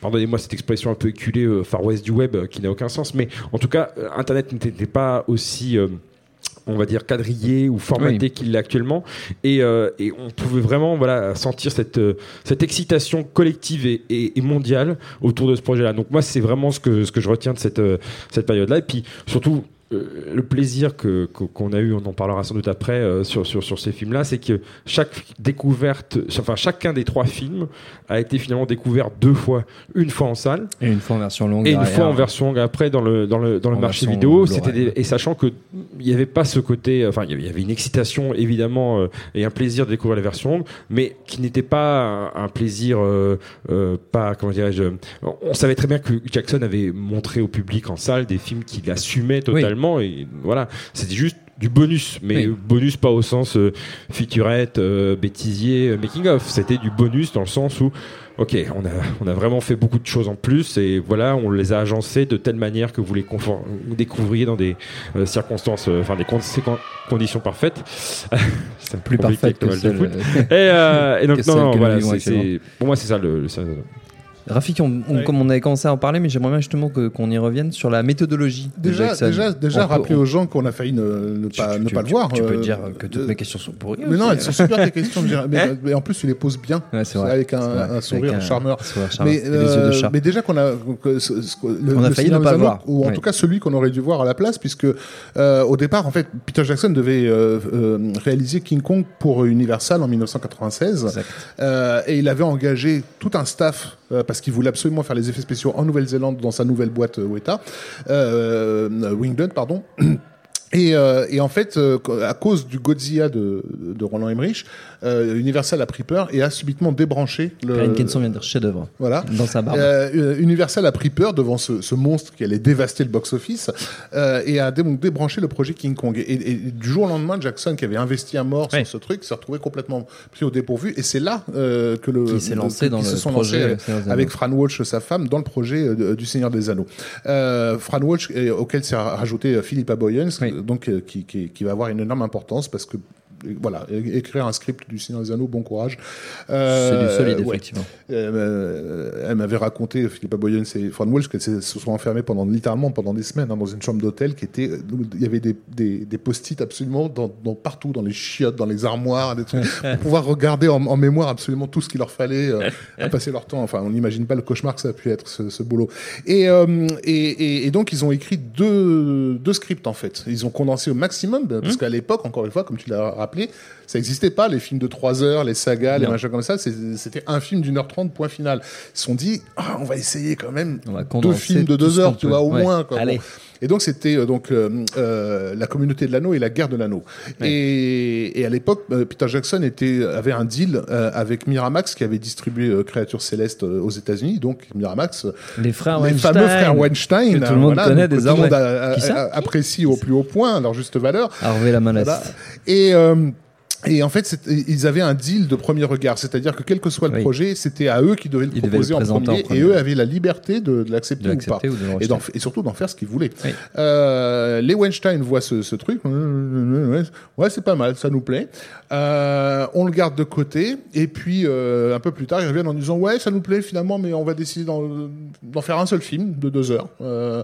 Speaker 4: pardonnez-moi cette expression un peu éculée, euh, Far West du web, euh, qui n'a aucun sens, mais en tout cas, Internet n'était pas aussi on va dire quadrillé ou formaté
Speaker 1: Oui.
Speaker 4: qu'il l'est actuellement et, euh, et on pouvait vraiment voilà sentir cette euh, cette excitation collective et, et- et mondiale autour de ce projet là donc moi c'est vraiment ce que ce que je retiens de cette euh, cette période là et puis surtout le plaisir que qu'on a eu, on en parlera sans doute après euh, sur, sur, sur ces films-là, c'est que chaque découverte, enfin chacun des trois films a été finalement découvert deux fois, une fois en salle
Speaker 1: Et une fois en version longue.
Speaker 4: et une fois en version longue après dans le dans le dans le marché vidéo
Speaker 1: Blu-ray.
Speaker 4: c'était des- et sachant que il n'y avait pas ce côté enfin il y avait- une excitation évidemment euh, et un plaisir de découvrir la version longue mais qui n'était pas un, un plaisir euh, pas comment dirais-je on on savait très bien que Jackson avait montré au public en salle des films qu'il assumait totalement et voilà c'était juste du bonus, mais
Speaker 1: Oui.
Speaker 4: bonus pas au sens euh, featurette, euh, bêtisier, euh, making of. C'était du bonus dans le sens où, ok, on a, on a vraiment fait beaucoup de choses en plus et voilà, on les a agencées de telle manière que vous les découvriez dans des euh, circonstances, enfin des con- conditions parfaites. C'est
Speaker 1: plus parfaite que celle.
Speaker 4: Et, et donc non, voilà, pour moi c'est ça le. le- ça-
Speaker 1: Rafik, on- comme on avait commencé à en parler, mais j'aimerais bien justement qu'on y revienne sur la méthodologie. de
Speaker 2: Déjà, déjà, déjà
Speaker 1: peut-
Speaker 2: rappeler
Speaker 1: on-
Speaker 2: aux gens qu'on a failli ne, ne
Speaker 1: tu-
Speaker 2: pas,
Speaker 1: tu-
Speaker 2: ne
Speaker 1: tu-
Speaker 2: pas le voir.
Speaker 1: Tu peux
Speaker 2: euh,
Speaker 1: dire que toutes mes questions sont pourries.
Speaker 2: Mais non, elles sont super tes questions. Mais, mais en plus, tu les poses bien.
Speaker 1: Ouais, c'est vrai.
Speaker 2: Avec un,
Speaker 1: C'est vrai.
Speaker 2: un sourire
Speaker 1: Avec un
Speaker 2: charmeur.
Speaker 1: sourire charmeur.
Speaker 2: Mais,
Speaker 1: yeux de
Speaker 2: euh,
Speaker 1: chat.
Speaker 2: mais déjà qu'on a, que ce- ce- le,
Speaker 1: On a
Speaker 2: le
Speaker 1: failli ne pas le voir.
Speaker 2: ou en
Speaker 1: Oui.
Speaker 2: tout cas celui qu'on aurait dû voir à la place, puisque euh, au départ, en fait, Peter Jackson devait réaliser King Kong pour Universal en 1996,
Speaker 1: Exact.
Speaker 2: Euh, et il avait engagé tout un staff euh, parce qu'il voulait absolument faire les effets spéciaux en Nouvelle-Zélande dans sa nouvelle boîte euh, Weta, euh, Wingdon, pardon. Et, euh, et en fait, euh, à cause du Godzilla de, de Roland Emmerich, euh, Universal a pris peur et a subitement débranché le.
Speaker 1: Karine Kenson vient de dire chef-d'œuvre.
Speaker 2: Voilà.
Speaker 1: Dans sa barbe.
Speaker 2: Euh, Universal a pris peur devant ce, ce monstre qui allait dévaster le box-office euh, et a dé- donc débranché le projet King Kong. Et, et du jour au lendemain, Jackson, qui avait investi à mort
Speaker 1: Ouais.
Speaker 2: sur ce truc, s'est retrouvé complètement pris au dépourvu. Et c'est là euh, que le
Speaker 1: Qui s'est lancé dans le
Speaker 2: se sont
Speaker 1: projet,
Speaker 2: lancés
Speaker 1: euh,
Speaker 2: avec. Fran Walsh, sa femme, dans le projet euh, du Seigneur des Anneaux. Euh, Fran Walsh, euh, auquel s'est rajouté euh, Philippa Boyens,
Speaker 1: Oui.
Speaker 2: Donc euh, qui, qui, va avoir une énorme importance parce que voilà, écrire un script du Seigneur des Anneaux, bon courage.
Speaker 1: C'est
Speaker 2: Euh,
Speaker 1: du solide,
Speaker 2: ouais.
Speaker 1: effectivement.
Speaker 2: Euh, elle m'avait raconté, Philippa Boyens et Fran Walsh, qu'elles se sont enfermées pendant, littéralement pendant des semaines hein, dans une chambre d'hôtel qui était. Il y avait des, des, des post-it absolument dans, dans- partout, dans les chiottes, dans les armoires, des trucs, pour pouvoir regarder en, en mémoire absolument tout ce qu'il leur fallait euh, à passer leur temps. Enfin, on n'imagine pas le cauchemar que ça a pu être, ce, ce boulot. Et, euh, et, et, donc, ils ont écrit deux, deux scripts, en fait. Ils ont condensé au maximum, parce qu'à l'époque, encore une fois, comme tu l'as rappelé, ça n'existait pas, les films de 3 heures, les sagas, les machins comme ça. C'était un film d'une heure trente, point final. Ils se sont dit, ah, on va essayer quand même deux films de
Speaker 1: tout
Speaker 2: deux
Speaker 1: ce
Speaker 2: heures,
Speaker 1: qu'on
Speaker 2: tu vois, au
Speaker 1: Ouais.
Speaker 2: moins. Quoi.
Speaker 1: Allez.
Speaker 2: Bon. Et donc c'était euh, donc euh, euh, la communauté de l'anneau et la guerre de l'anneau. Et, et à l'époque, euh, Peter Jackson était avait un deal euh, avec Miramax qui avait distribué euh, Créatures célestes aux États-Unis. Donc Miramax,
Speaker 1: Les frères
Speaker 2: les
Speaker 1: Weinstein.
Speaker 2: fameux frères Weinstein,
Speaker 1: que tout le monde
Speaker 2: voilà,
Speaker 1: connaît
Speaker 2: donc,
Speaker 1: désormais.
Speaker 2: Tout le monde a- apprécie au plus haut point à leur juste valeur.
Speaker 1: Harvey la.
Speaker 2: Voilà. Et euh, et en fait, ils avaient un deal de premier regard, c'est-à-dire que quel que soit le
Speaker 1: Oui.
Speaker 2: projet, c'était à eux qui devaient le
Speaker 1: Ils devaient
Speaker 2: proposer
Speaker 1: le
Speaker 2: en, premier,
Speaker 1: en premier.
Speaker 2: et eux avaient la liberté de, de l'accepter ou pas,
Speaker 1: ou
Speaker 2: et, surtout d'en faire ce qu'ils voulaient.
Speaker 1: Oui.
Speaker 2: Euh, les Weinstein voient ce, ce truc, ouais, c'est pas mal, ça nous plaît. Euh, on le garde de côté, et puis euh, un peu plus tard, ils reviennent en disant ouais, ça nous plaît finalement, mais on va décider d'en d'en faire un seul film de deux heures. Euh,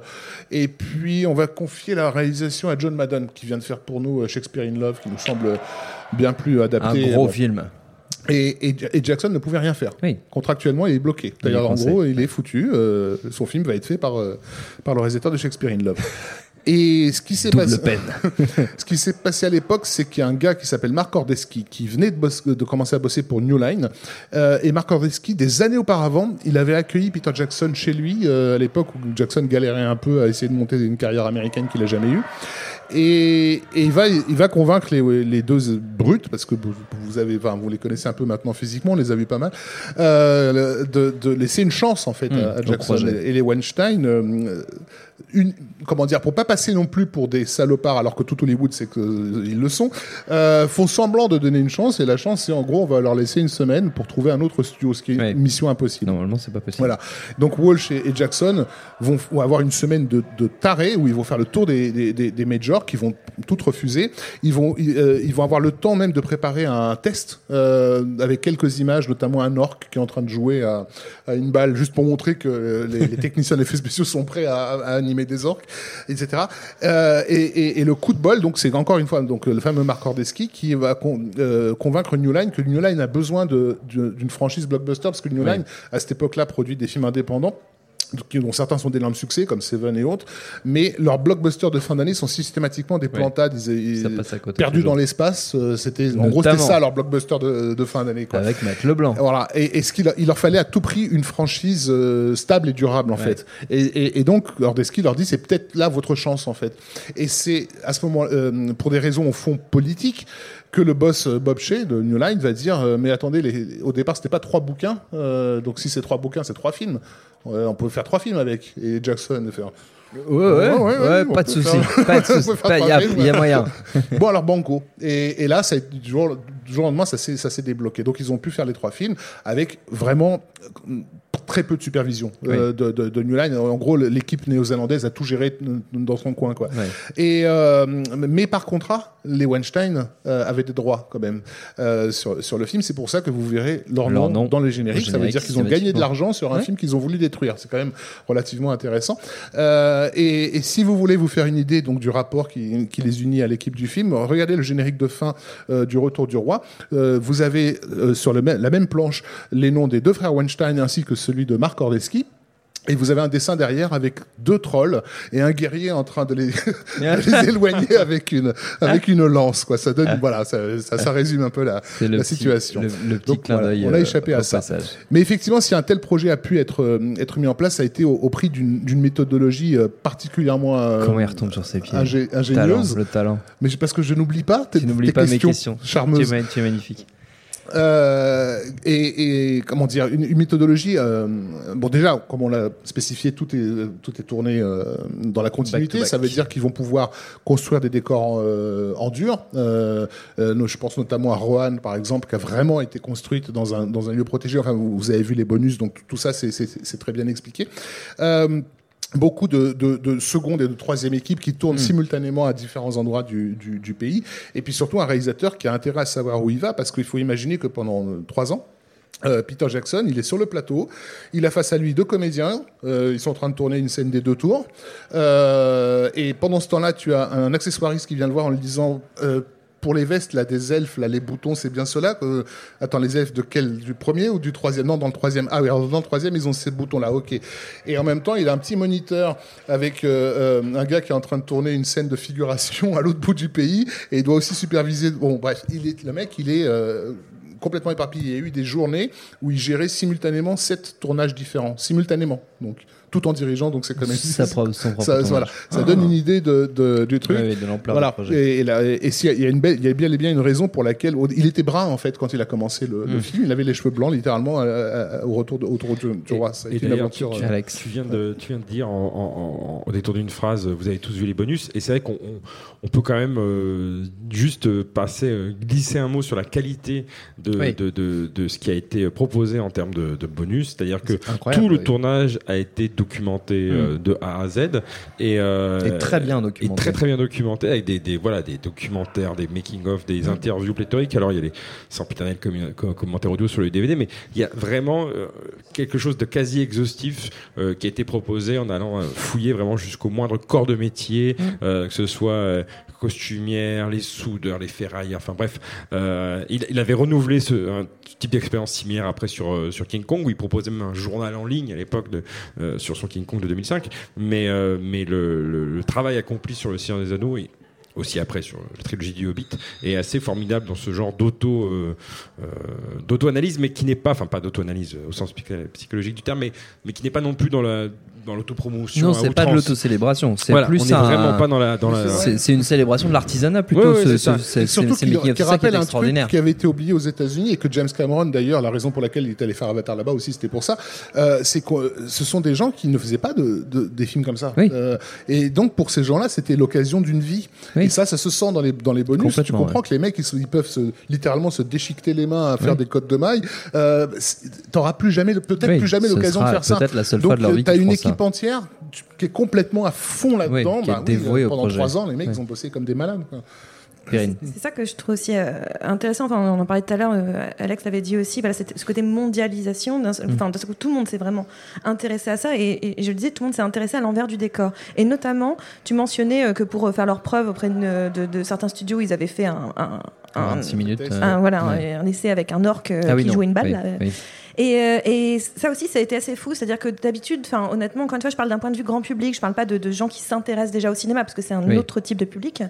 Speaker 2: et puis on va confier la réalisation à John Madden, qui vient de faire pour nous euh, Shakespeare in Love, qui nous semble bien plus
Speaker 1: Un
Speaker 2: adapté.
Speaker 1: gros
Speaker 2: Euh,
Speaker 1: film.
Speaker 2: et, et- et Jackson ne pouvait rien faire.
Speaker 1: Oui.
Speaker 2: Contractuellement, il est bloqué. D'ailleurs, en gros, il est foutu. euh, son film va être fait par, euh, par le réalisateur de Shakespeare in Love. Et ce qui s'est passé, ce qui s'est passé à l'époque, c'est qu'il y a un gars qui s'appelle Mark Ordeski qui venait de, bosse- de commencer à bosser pour New Line. Euh, et Mark Ordeski, des années auparavant, il avait accueilli Peter Jackson chez lui euh, à l'époque où Jackson galérait un peu à essayer de monter une carrière américaine qu'il a jamais eue. Et, et il va, il va convaincre les, les deux brutes, parce que vous, vous avez, enfin, vous les connaissez un peu maintenant physiquement, on les a vus pas mal, euh, de, de laisser une chance en fait
Speaker 1: Mmh,
Speaker 2: à, Jackson et les Weinstein. euh, une, comment dire, pour pas passer non plus pour des salopards, alors que tout Hollywood c'est qu'ils le sont, euh, font semblant de donner une chance. Et la chance, c'est en gros, on va leur laisser une semaine pour trouver un autre studio, ce qui est
Speaker 1: Ouais.
Speaker 2: une mission impossible.
Speaker 1: Normalement, c'est pas possible.
Speaker 2: Voilà. Donc Walsh et, et Jackson vont, vont avoir une semaine de, de taré où ils vont faire le tour des, des, des, des majors qui vont toutes refuser. Ils vont, ils, euh, ils vont avoir le temps même de préparer un test euh, avec quelques images, notamment un orc qui est en train de jouer à, à une balle juste pour montrer que euh, les, les techniciens d'effets spéciaux sont prêts à, à animer des orques, etc. Euh, et, et, et le coup de bol, donc c'est encore une fois donc le fameux Mark Ordeski qui va con- euh, convaincre New Line que New Line a besoin de- de- d'une franchise blockbuster parce que New
Speaker 1: Oui.
Speaker 2: Line à cette époque-là produit des films indépendants dont certains sont d'énormes succès comme Seven et autres, mais leurs blockbusters de fin d'année sont systématiquement des plantades ils- ils-
Speaker 1: côté.
Speaker 2: perdus dans l'espace. euh, C'était en gros c'était ça leur blockbuster de, de fin d'année.
Speaker 1: Avec Matt Leblanc.
Speaker 2: Voilà. Et, et ce qu'il a- il leur fallait à tout prix une franchise euh, stable et durable en
Speaker 1: Ouais.
Speaker 2: fait. Et, et, et donc Ordeski leur dit c'est peut-être là votre chance en fait. Et c'est à ce moment, euh, pour des raisons au fond politiques, que le boss euh, Bob Shea de New Line va dire euh, mais attendez les, au départ c'était pas trois bouquins euh, donc si c'est trois bouquins c'est trois films on peut faire trois films avec et Jackson va faire
Speaker 1: Ouais, ouais, ouais,
Speaker 2: ouais,
Speaker 1: pas de
Speaker 2: peut
Speaker 1: souci.
Speaker 2: faire-
Speaker 1: Pas de
Speaker 2: on peut
Speaker 1: souci.
Speaker 2: faire
Speaker 1: Il y, a- moyen.
Speaker 2: bon alors banco et, et là ça a été du jour, au lendemain ça s'est débloqué. Donc ils ont pu faire les trois films avec vraiment euh, très peu de supervision euh, de, de, de New Line. En gros l'équipe néo-zélandaise a tout géré dans son coin quoi.
Speaker 1: Ouais.
Speaker 2: et euh, mais par contrat les Weinstein euh, avaient des droits quand même sur, sur le film. C'est pour ça que vous verrez leur,
Speaker 1: Leur
Speaker 2: nom,
Speaker 1: nom
Speaker 2: dans les génériques. Ça veut dire qu'ils ont gagné de l'argent sur un film qu'ils ont voulu détruire. C'est quand même relativement intéressant. Et, et si vous voulez vous faire une idée donc du rapport qui, qui les unit à l'équipe du film, regardez le générique de fin du Retour du Roi. Euh, vous avez euh, sur la même planche les noms des deux frères Weinstein ainsi que celui de Mark Ordeski. Et vous avez un dessin derrière avec deux trolls et un guerrier en train de les, de les éloigner avec une avec une lance. Quoi, ça donne voilà, ça, ça, ça résume un peu la, la
Speaker 1: petit-
Speaker 2: situation.
Speaker 1: le, le petit
Speaker 2: Donc,
Speaker 1: clin
Speaker 2: voilà,
Speaker 1: d'œil.
Speaker 2: on a
Speaker 1: euh,
Speaker 2: échappé à ça.
Speaker 1: passage.
Speaker 2: Mais effectivement, si un tel projet a pu être euh, être mis en place, ça a été au, au prix d'une méthodologie euh, particulièrement euh,
Speaker 1: Comment il retombe sur ses pieds?
Speaker 2: ingé-
Speaker 1: Talent,
Speaker 2: ingénieuse.
Speaker 1: le talent.
Speaker 2: Mais c'est parce que je n'oublie pas tes,
Speaker 1: Tu n'oublies pas mes
Speaker 2: questions,
Speaker 1: questions. Tu
Speaker 2: charmeuses.
Speaker 1: es, ma- tu es magnifique.
Speaker 2: Euh, et, et comment dire une, une méthodologie euh, bon déjà comme on l'a spécifié tout est tout est tourné euh, dans la continuité.
Speaker 1: Back
Speaker 2: ça veut dire qu'ils vont pouvoir construire des décors euh, en dur. Euh, euh, je pense notamment à Rohan par exemple qui a vraiment été construite dans un dans un lieu protégé. Enfin vous, avez vu les bonus donc tout ça c'est c'est c'est très bien expliqué beaucoup de, de, de seconde et de troisième équipe qui tournent simultanément à différents endroits du, du, du pays. Et puis surtout un réalisateur qui a intérêt à savoir où il va, parce qu'il faut imaginer que pendant euh, trois ans, euh, Peter Jackson, il est sur le plateau, il a face à lui deux comédiens, euh, ils sont en train de tourner une scène des deux tours, euh, et pendant ce temps-là, tu as un accessoiriste qui vient le voir en lui disant euh, pour les vestes là des elfes là les boutons c'est bien cela que... attends les elfes de quel du premier ou du troisième? Non dans le troisième ah oui dans le troisième ils ont ces boutons là ok et en même temps il a un petit moniteur avec euh, euh, un gars qui est en train de tourner une scène de figuration à l'autre bout du pays et il doit aussi superviser bon bref il est le mec il est euh, complètement éparpillé. Il y a eu des journées où il gérait simultanément sept tournages différents, simultanément. Donc, tout en dirigeant, donc c'est quand même.
Speaker 1: Sa propre- son propre
Speaker 2: ça, voilà, ça donne une idée de, de- du truc.
Speaker 1: De
Speaker 2: Voilà.
Speaker 1: du.
Speaker 2: Et, et là- et- et s'il y a- il y a une belle, il y a bien et bien une raison pour laquelle il était brun en fait quand il a commencé le,
Speaker 1: Mm.
Speaker 2: le film. Il avait les cheveux blancs littéralement euh, euh, au retour de, autour du, du roi. Ça a
Speaker 4: Et
Speaker 2: été une aventure.
Speaker 4: tu,
Speaker 2: euh,
Speaker 1: Alex.
Speaker 4: tu viens de, tu viens de dire en, en- en- au détour d'une phrase, vous avez tous vu les bonus, et c'est vrai qu'on on, on peut quand même euh, juste passer, euh, glisser un mot sur la qualité de,
Speaker 1: Oui.
Speaker 4: de, de, de ce qui a été proposé en termes de, de bonus, c'est-à-dire que tout le
Speaker 1: oui.
Speaker 4: tournage a été documenté euh, de A à Z et, euh,
Speaker 1: Et très bien
Speaker 4: et
Speaker 1: documenté.
Speaker 4: très très bien documenté avec des, des voilà des documentaires, des making of, des interviews pléthoriques. Alors il y a les commu- co- commentaires audio sur le DVD, mais il y a vraiment euh, quelque chose de quasi exhaustif qui a été proposé en allant fouiller vraiment jusqu'au moindre corps de métier, euh, que ce soit euh, costumière, les soudeurs, les ferrailleurs, enfin bref, euh, il, avait renouvelé ce un type d'expérience similaire après sur euh, sur King Kong où il proposait même un journal en ligne à l'époque euh, sur son King Kong de 2005 mais mais le, travail accompli sur le Seigneur des Anneaux et aussi après sur la trilogie du Hobbit est assez formidable dans ce genre d'auto d'auto-analyse mais qui n'est pas enfin pas d'auto-analyse au sens psy- psychologique du terme mais mais qui n'est pas non plus dans la dans l'autopromotion
Speaker 1: Non, c'est pas de l'autocélébration. C'est
Speaker 4: Voilà,
Speaker 1: plus
Speaker 4: on n'est
Speaker 1: un-
Speaker 4: vraiment pas dans la dans la
Speaker 1: C'est une célébration de l'artisanat plutôt.
Speaker 4: Ouais, ouais,
Speaker 1: ce-
Speaker 4: c'est
Speaker 2: surtout qui
Speaker 1: est
Speaker 2: rappelle un
Speaker 1: extraordinaire.
Speaker 2: truc qui avait été oublié aux États-Unis et que James Cameron d'ailleurs la raison pour laquelle il est allé faire Avatar là-bas aussi c'était pour ça euh, c'est que euh, ce sont des gens qui ne faisaient pas de, de- des films comme ça
Speaker 1: Oui.
Speaker 2: Euh, et donc pour ces gens-là c'était l'occasion d'une vie
Speaker 1: Oui.
Speaker 2: et ça ça se sent dans les dans les bonus tu comprends
Speaker 1: ouais.
Speaker 2: que les mecs ils, ils peuvent se, littéralement se déchiqueter les mains à faire
Speaker 1: Oui.
Speaker 2: des codes de maille euh, t'auras plus jamais peut-être plus jamais l'occasion de faire ça
Speaker 1: peut-être la seule fois de leur vie
Speaker 2: t'as
Speaker 1: qu'ils
Speaker 2: une
Speaker 1: feront ça.
Speaker 2: Équipe entière tu- qui est complètement à fond là-dedans
Speaker 1: Oui,
Speaker 2: Bah oui, euh, pendant trois ans les mecs ils ont bossé comme des malades quoi.
Speaker 3: C'est ça que je trouve aussi euh, intéressant. Enfin, on en parlait tout à l'heure. euh, Alex l'avait dit aussi. Voilà, c'était ce côté mondialisation. d'un seul-
Speaker 1: Mm.
Speaker 3: Enfin, tout le monde s'est vraiment intéressé à ça. Et, et- et je le disais, tout le monde s'est intéressé à l'envers du décor. Et notamment, tu mentionnais euh, que pour euh, faire leurs preuves auprès de, de- de certains studios, ils avaient fait un, un, un-
Speaker 1: 26 minutes. euh,
Speaker 3: un- voilà,
Speaker 1: ouais.
Speaker 3: un, un essai avec un orc euh,
Speaker 1: Ah oui,
Speaker 3: qui
Speaker 1: non.
Speaker 3: jouait une balle.
Speaker 1: Oui,
Speaker 3: là.
Speaker 1: oui.
Speaker 3: Et, euh, et ça aussi, ça a été assez fou. C'est-à-dire que d'habitude, enfin, honnêtement, encore une fois, je parle d'un point de vue grand public. Je parle pas de, de gens qui s'intéressent déjà au cinéma parce que c'est un
Speaker 1: Oui.
Speaker 3: autre type de public.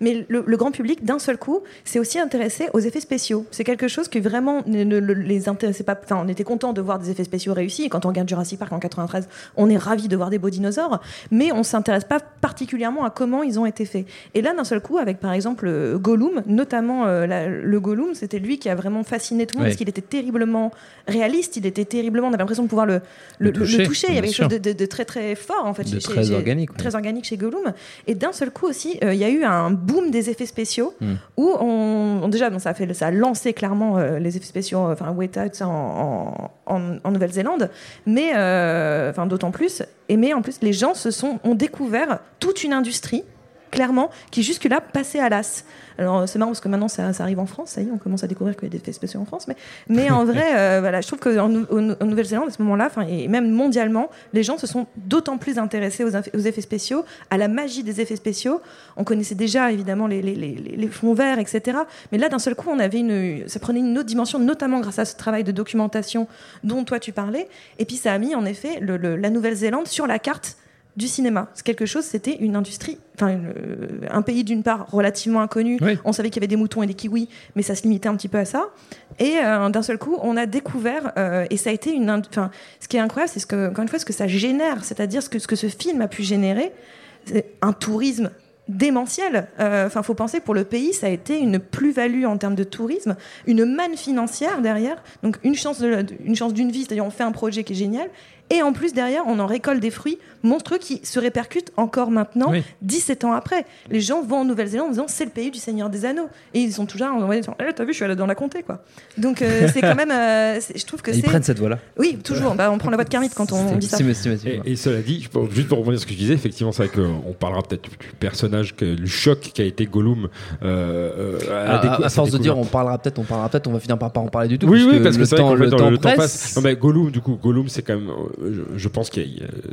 Speaker 3: Mais le, le grand public, d'un seul coup, s'est aussi intéressé aux effets spéciaux. C'est quelque chose qui vraiment ne, ne- ne les intéressait pas. Enfin, on était content de voir des effets spéciaux réussis. Et quand on regarde Jurassic Park en 93, on est ravi de voir des beaux dinosaures. Mais on s'intéresse pas particulièrement à comment ils ont été faits. Et là, d'un seul coup, avec par exemple euh, Gollum, notamment euh, la- le Gollum, c'était lui qui a vraiment fasciné tout le monde
Speaker 1: Oui.
Speaker 3: parce qu'il était terriblement réaliste, il était terriblement, on avait l'impression de pouvoir le, le,
Speaker 1: Le
Speaker 3: le-
Speaker 1: toucher,
Speaker 3: le toucher. Il y avait quelque chose de, de- de très très fort en fait,
Speaker 1: De
Speaker 3: chez-
Speaker 1: très
Speaker 3: chez-
Speaker 1: organique,
Speaker 3: très organique chez Gollum. Et d'un seul coup aussi, euh, il y a eu un boom des effets spéciaux
Speaker 1: Hmm.
Speaker 3: où on, on- déjà bon, ça a fait, ça a lancé clairement euh, les effets spéciaux, enfin Weta tout ça en, en, en- en Nouvelle-Zélande, mais enfin d'autant plus. Et mais en plus, les gens se sont ont découvert toute une industrie clairement, qui jusque-là passaient à l'as. Alors c'est marrant parce que maintenant ça, ça arrive en France, ça y est, on commence à découvrir qu'il y a des effets spéciaux en France, mais, mais en vrai, euh, voilà, je trouve qu'en en Nouvelle-Zélande, à ce moment-là, et même mondialement, les gens se sont d'autant plus intéressés aux, effets spéciaux, à la magie des effets spéciaux. On connaissait déjà évidemment les, les, les, les- les fonds verts, etc. Mais là, d'un seul coup, on avait une, ça prenait une autre dimension, notamment grâce à ce travail de documentation dont toi tu parlais. Et puis ça a mis en effet le- le- la Nouvelle-Zélande sur la carte du cinéma. C'est quelque chose, c'était une industrie, enfin euh, un pays d'une part relativement inconnu.
Speaker 1: Oui.
Speaker 3: On savait qu'il y avait des moutons et des kiwis, mais ça se limitait un petit peu à ça. Et euh, d'un seul coup, on a découvert, euh, et ça a été une, enfin, ce qui est incroyable, c'est ce que, encore une fois, ce que ça génère, c'est-à-dire ce que, ce que ce film a pu générer, c'est un tourisme démentiel. Euh, Enfin, faut penser pour le pays, ça a été une plus-value en termes de tourisme, une manne financière derrière. Donc une chance de- une chance d'une vie, c'est-à-dire on fait un projet qui est génial. Et en plus, derrière, on en récolte des fruits monstrueux qui se répercutent encore maintenant,
Speaker 1: Oui.
Speaker 3: 17 ans après. Les gens vont en Nouvelle-Zélande en disant c'est le pays du Seigneur des Anneaux. Et ils sont toujours en disant Eh, T'as vu, je suis allé dans la comté, quoi. Donc euh, c'est quand même. euh, je trouve que
Speaker 1: Ils prennent cette voie-là.
Speaker 3: Oui, toujours. Bah, on prend la voie de Kermit quand on dit ça.
Speaker 4: Et, et cela dit, je juste pour rebondir sur ce que je disais, effectivement, c'est vrai qu'on parlera peut-être du personnage, que, du choc qui a été Gollum. Euh, euh,
Speaker 1: À, à- à force de dire on parlera peut-être, on parlera peut-être, on va finir par pas en parler du tout.
Speaker 4: Oui, oui, parce que
Speaker 1: le temps,
Speaker 4: fait,
Speaker 1: le temps
Speaker 4: le temps passe. Non, mais Gollum, du coup, Gollum, c'est quand même, euh, je, je pense que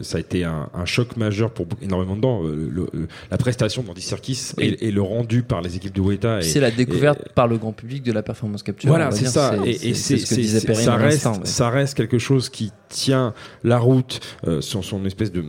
Speaker 4: ça a été un, un choc majeur pour énormément de gens. Euh, le- la prestation d'Andy Serkis et, et le rendu par les équipes de Weta. et-
Speaker 1: C'est la découverte
Speaker 4: et-
Speaker 1: par le grand public de la performance capture.
Speaker 4: Voilà, c'est ça. Et, et
Speaker 1: c'est ce que disait
Speaker 4: ça reste,
Speaker 1: ouais.
Speaker 4: ça reste quelque chose qui tient la route euh, sur son espèce de,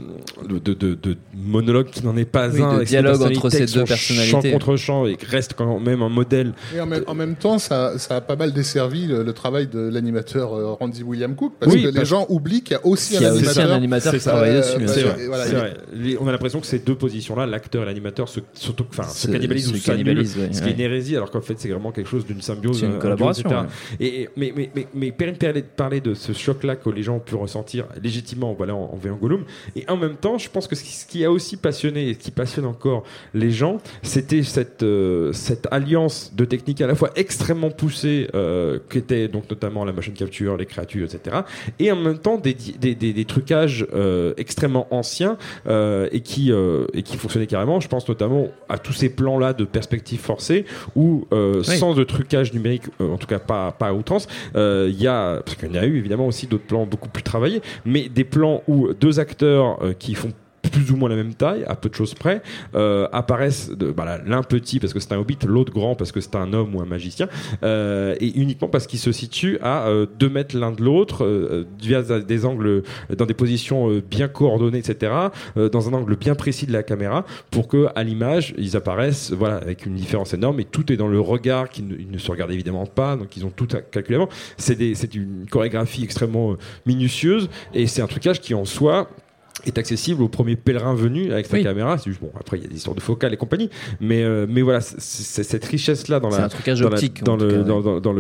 Speaker 4: de, de, de- de monologue qui n'en est pas
Speaker 1: Oui,
Speaker 4: un.
Speaker 1: de dialogue entre ces deux
Speaker 4: son
Speaker 1: personnalités.
Speaker 4: Champ contre champ et qui reste quand même un modèle.
Speaker 2: Et en même, en même temps, ça, ça a pas mal desservi le, le travail de l'animateur euh, Randy William Cook, parce
Speaker 4: Oui,
Speaker 2: que les gens oublient qu'il y a aussi
Speaker 1: Il y
Speaker 2: un
Speaker 1: a aussi un
Speaker 2: animateur.
Speaker 1: animateur qui
Speaker 4: ça.
Speaker 1: travaille
Speaker 2: Euh,
Speaker 1: dessus, bien
Speaker 4: C'est
Speaker 1: sûr.
Speaker 4: vrai,
Speaker 2: Et voilà,
Speaker 4: c'est
Speaker 2: il-
Speaker 4: vrai. Les- on a l'impression que ces deux positions-là, l'acteur et l'animateur, se, se, enfin, se
Speaker 1: Se-
Speaker 4: cannibalisent
Speaker 1: se
Speaker 4: ou s'annulent,
Speaker 1: ouais,
Speaker 4: ce qui est une hérésie, alors qu'en fait c'est vraiment quelque chose d'une symbiose,
Speaker 1: C'est une
Speaker 4: un duo,
Speaker 1: collaboration.
Speaker 4: Et, mais, mais, mais, mais Perrine parlait, de ce choc-là que les gens ont pu ressentir légitimement voilà, en, en voyant Gollum. Et en même temps, je pense que ce qui, ce qui a aussi passionné et ce qui passionne encore les gens, c'était cette, euh, cette alliance de techniques à la fois extrêmement poussée, euh, qui était donc notamment la machine capture, les créatures, etc. Et en même temps des, des, des, des trucages euh, extrêmement anciens euh, et, qui, euh, et qui fonctionnaient carrément. Je pense notamment à tous ces plans-là de perspective forcée où,
Speaker 1: Oui.
Speaker 4: sans de trucage numérique, en tout cas pas, pas à outrance, il y a, parce qu'il y a eu évidemment aussi d'autres plans beaucoup plus travaillés, mais des plans où deux acteurs qui font plus ou moins la même taille, à peu de choses près, euh, apparaissent bah l'un petit parce que c'est un hobbit, l'autre grand parce que c'est un homme ou un magicien, euh, et uniquement parce qu'ils se situent à 2 mètres l'un de l'autre, euh, via des angles, dans des positions euh, bien coordonnées, etc., euh, dans un angle bien précis de la caméra, pour que à l'image ils apparaissent, voilà, avec une différence énorme, et tout est dans le regard qui ne, se regardent évidemment pas, donc ils ont tout à calculer avant. C'est une chorégraphie extrêmement euh, minutieuse, et c'est un trucage qui en soi est accessible au premier pèlerin venu avec sa
Speaker 1: Oui.
Speaker 4: caméra. Juste, bon, après il y a des histoires de focale et compagnie, mais euh, mais voilà, c'est cette richesse là dans
Speaker 1: C'est
Speaker 4: la
Speaker 1: un trucage
Speaker 4: dans la- dans le dans,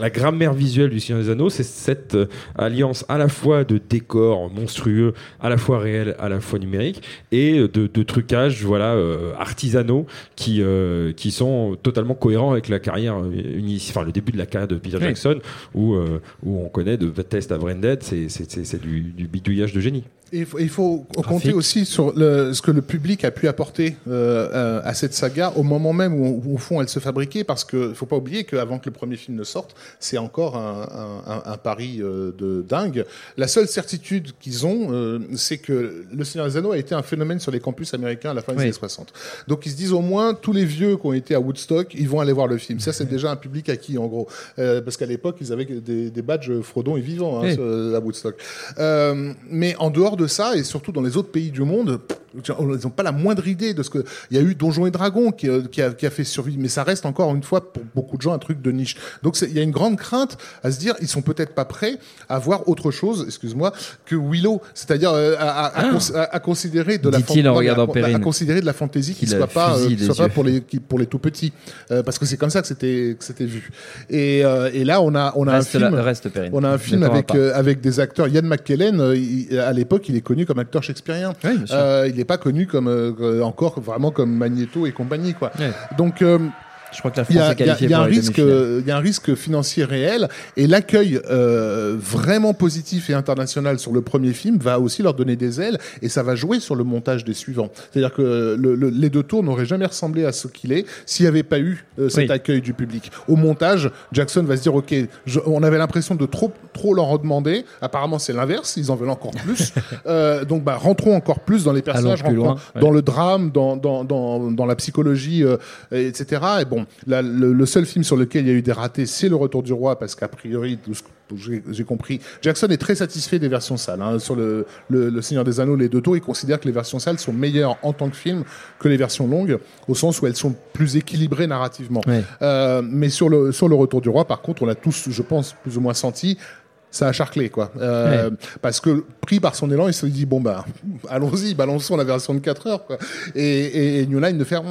Speaker 4: la grammaire visuelle du Seigneur des Anneaux, c'est cette euh, alliance à la fois de décors monstrueux, à la fois réels, à la fois numériques, et euh, de, de trucages voilà euh, artisanaux qui euh, qui sont totalement cohérents avec la carrière enfin le début de la carrière de Peter
Speaker 1: Oui.
Speaker 4: Jackson, où euh, où on connaît de Bethesda à Branded, c'est c'est c'est- c'est du, du bidouillage de génie.
Speaker 2: Et il faut, il faut compter aussi sur le, ce que le public a pu apporter euh, euh, à cette saga au moment même où, où, au fond elle se fabriquait, parce que faut pas oublier qu'avant que le premier film ne sorte, c'est encore un, un, un, pari euh, de dingue. La seule certitude qu'ils ont, euh, c'est que Le Seigneur des Anneaux a été un phénomène sur les campus américains à la fin des
Speaker 1: Oui.
Speaker 2: années 60. Donc ils se disent au moins tous les vieux qui ont été à Woodstock, ils vont aller voir le film. Ça c'est déjà un public acquis en gros, Euh, parce qu'à l'époque ils avaient des, des badges Frodon et vivants hein,
Speaker 1: Oui.
Speaker 2: sur- à Woodstock. Euh, mais en dehors de ça, et surtout dans les autres pays du monde, pff, ils n'ont pas la moindre idée de ce que. Il y a eu Donjons et Dragons qui, euh, qui, a, qui a fait survivre, mais ça reste encore une fois pour beaucoup de gens un truc de niche. Donc il y a une grande crainte à se dire, ils sont peut-être pas prêts à voir autre chose, excuse-moi, que Willow, c'est-à-dire euh, à, à, à, cons- à- à considérer de la
Speaker 1: Ah.
Speaker 2: Mais à- considérer de la fantaisie qui
Speaker 1: a
Speaker 2: soit pas, euh, soit pas pour les qui- pour les tout petits, Euh, parce que c'est comme ça que c'était que c'était vu. Et, et là on a on a
Speaker 1: Reste,
Speaker 2: un film.
Speaker 1: reste.
Speaker 2: On a un
Speaker 1: Ne
Speaker 2: film avec, des acteurs. Ian McKellen, il- à l'époque, il est connu comme acteur shakespearien.
Speaker 1: Oui.
Speaker 2: Euh, il n'est pas connu comme euh, encore vraiment comme Magneto et compagnie, quoi. Donc euh,
Speaker 1: Je crois que la
Speaker 2: il y
Speaker 1: France
Speaker 2: a,
Speaker 1: est
Speaker 2: il y a-
Speaker 1: qualifiée
Speaker 2: il y a
Speaker 1: pour
Speaker 2: un
Speaker 1: les
Speaker 2: risque, il y a un risque financier réel et l'accueil euh, vraiment positif et international sur le premier film va aussi leur donner des ailes et ça va jouer sur le montage des suivants. C'est-à-dire que le- le- les deux tours n'auraient jamais ressemblé à ce qu'il est s'il n'y avait pas eu euh, cet
Speaker 1: Oui.
Speaker 2: accueil du public. Au montage, Jackson va se dire ok, je- on avait l'impression de trop trop leur demander. Apparemment, c'est l'inverse. Ils en veulent encore plus. Euh, donc, bah, rentrons encore plus dans les personnages,
Speaker 1: plus
Speaker 2: rentrons
Speaker 1: loin, ouais.
Speaker 2: dans le drame, dans, dans, dans, dans la psychologie, euh, etc. Et bon, le, le seul film sur lequel il y a eu des ratés, c'est Le Retour du Roi, parce qu'a priori, tout ce que j'ai compris, Jackson est très satisfait des versions sales. hein. Sur le, le, le Seigneur des Anneaux, les deux tours, il considère que les versions sales sont meilleures en tant que film que les versions longues, au sens où elles sont plus équilibrées narrativement. Euh, mais sur le, sur le Retour du Roi, par contre, on a tous, je pense, plus ou moins senti. Ça a charclé, quoi. Euh, Parce que, pris par son élan, il se dit, bon, bah, allons-y, balançons la version de 4 heures, quoi. Et, et, et New Line de faire,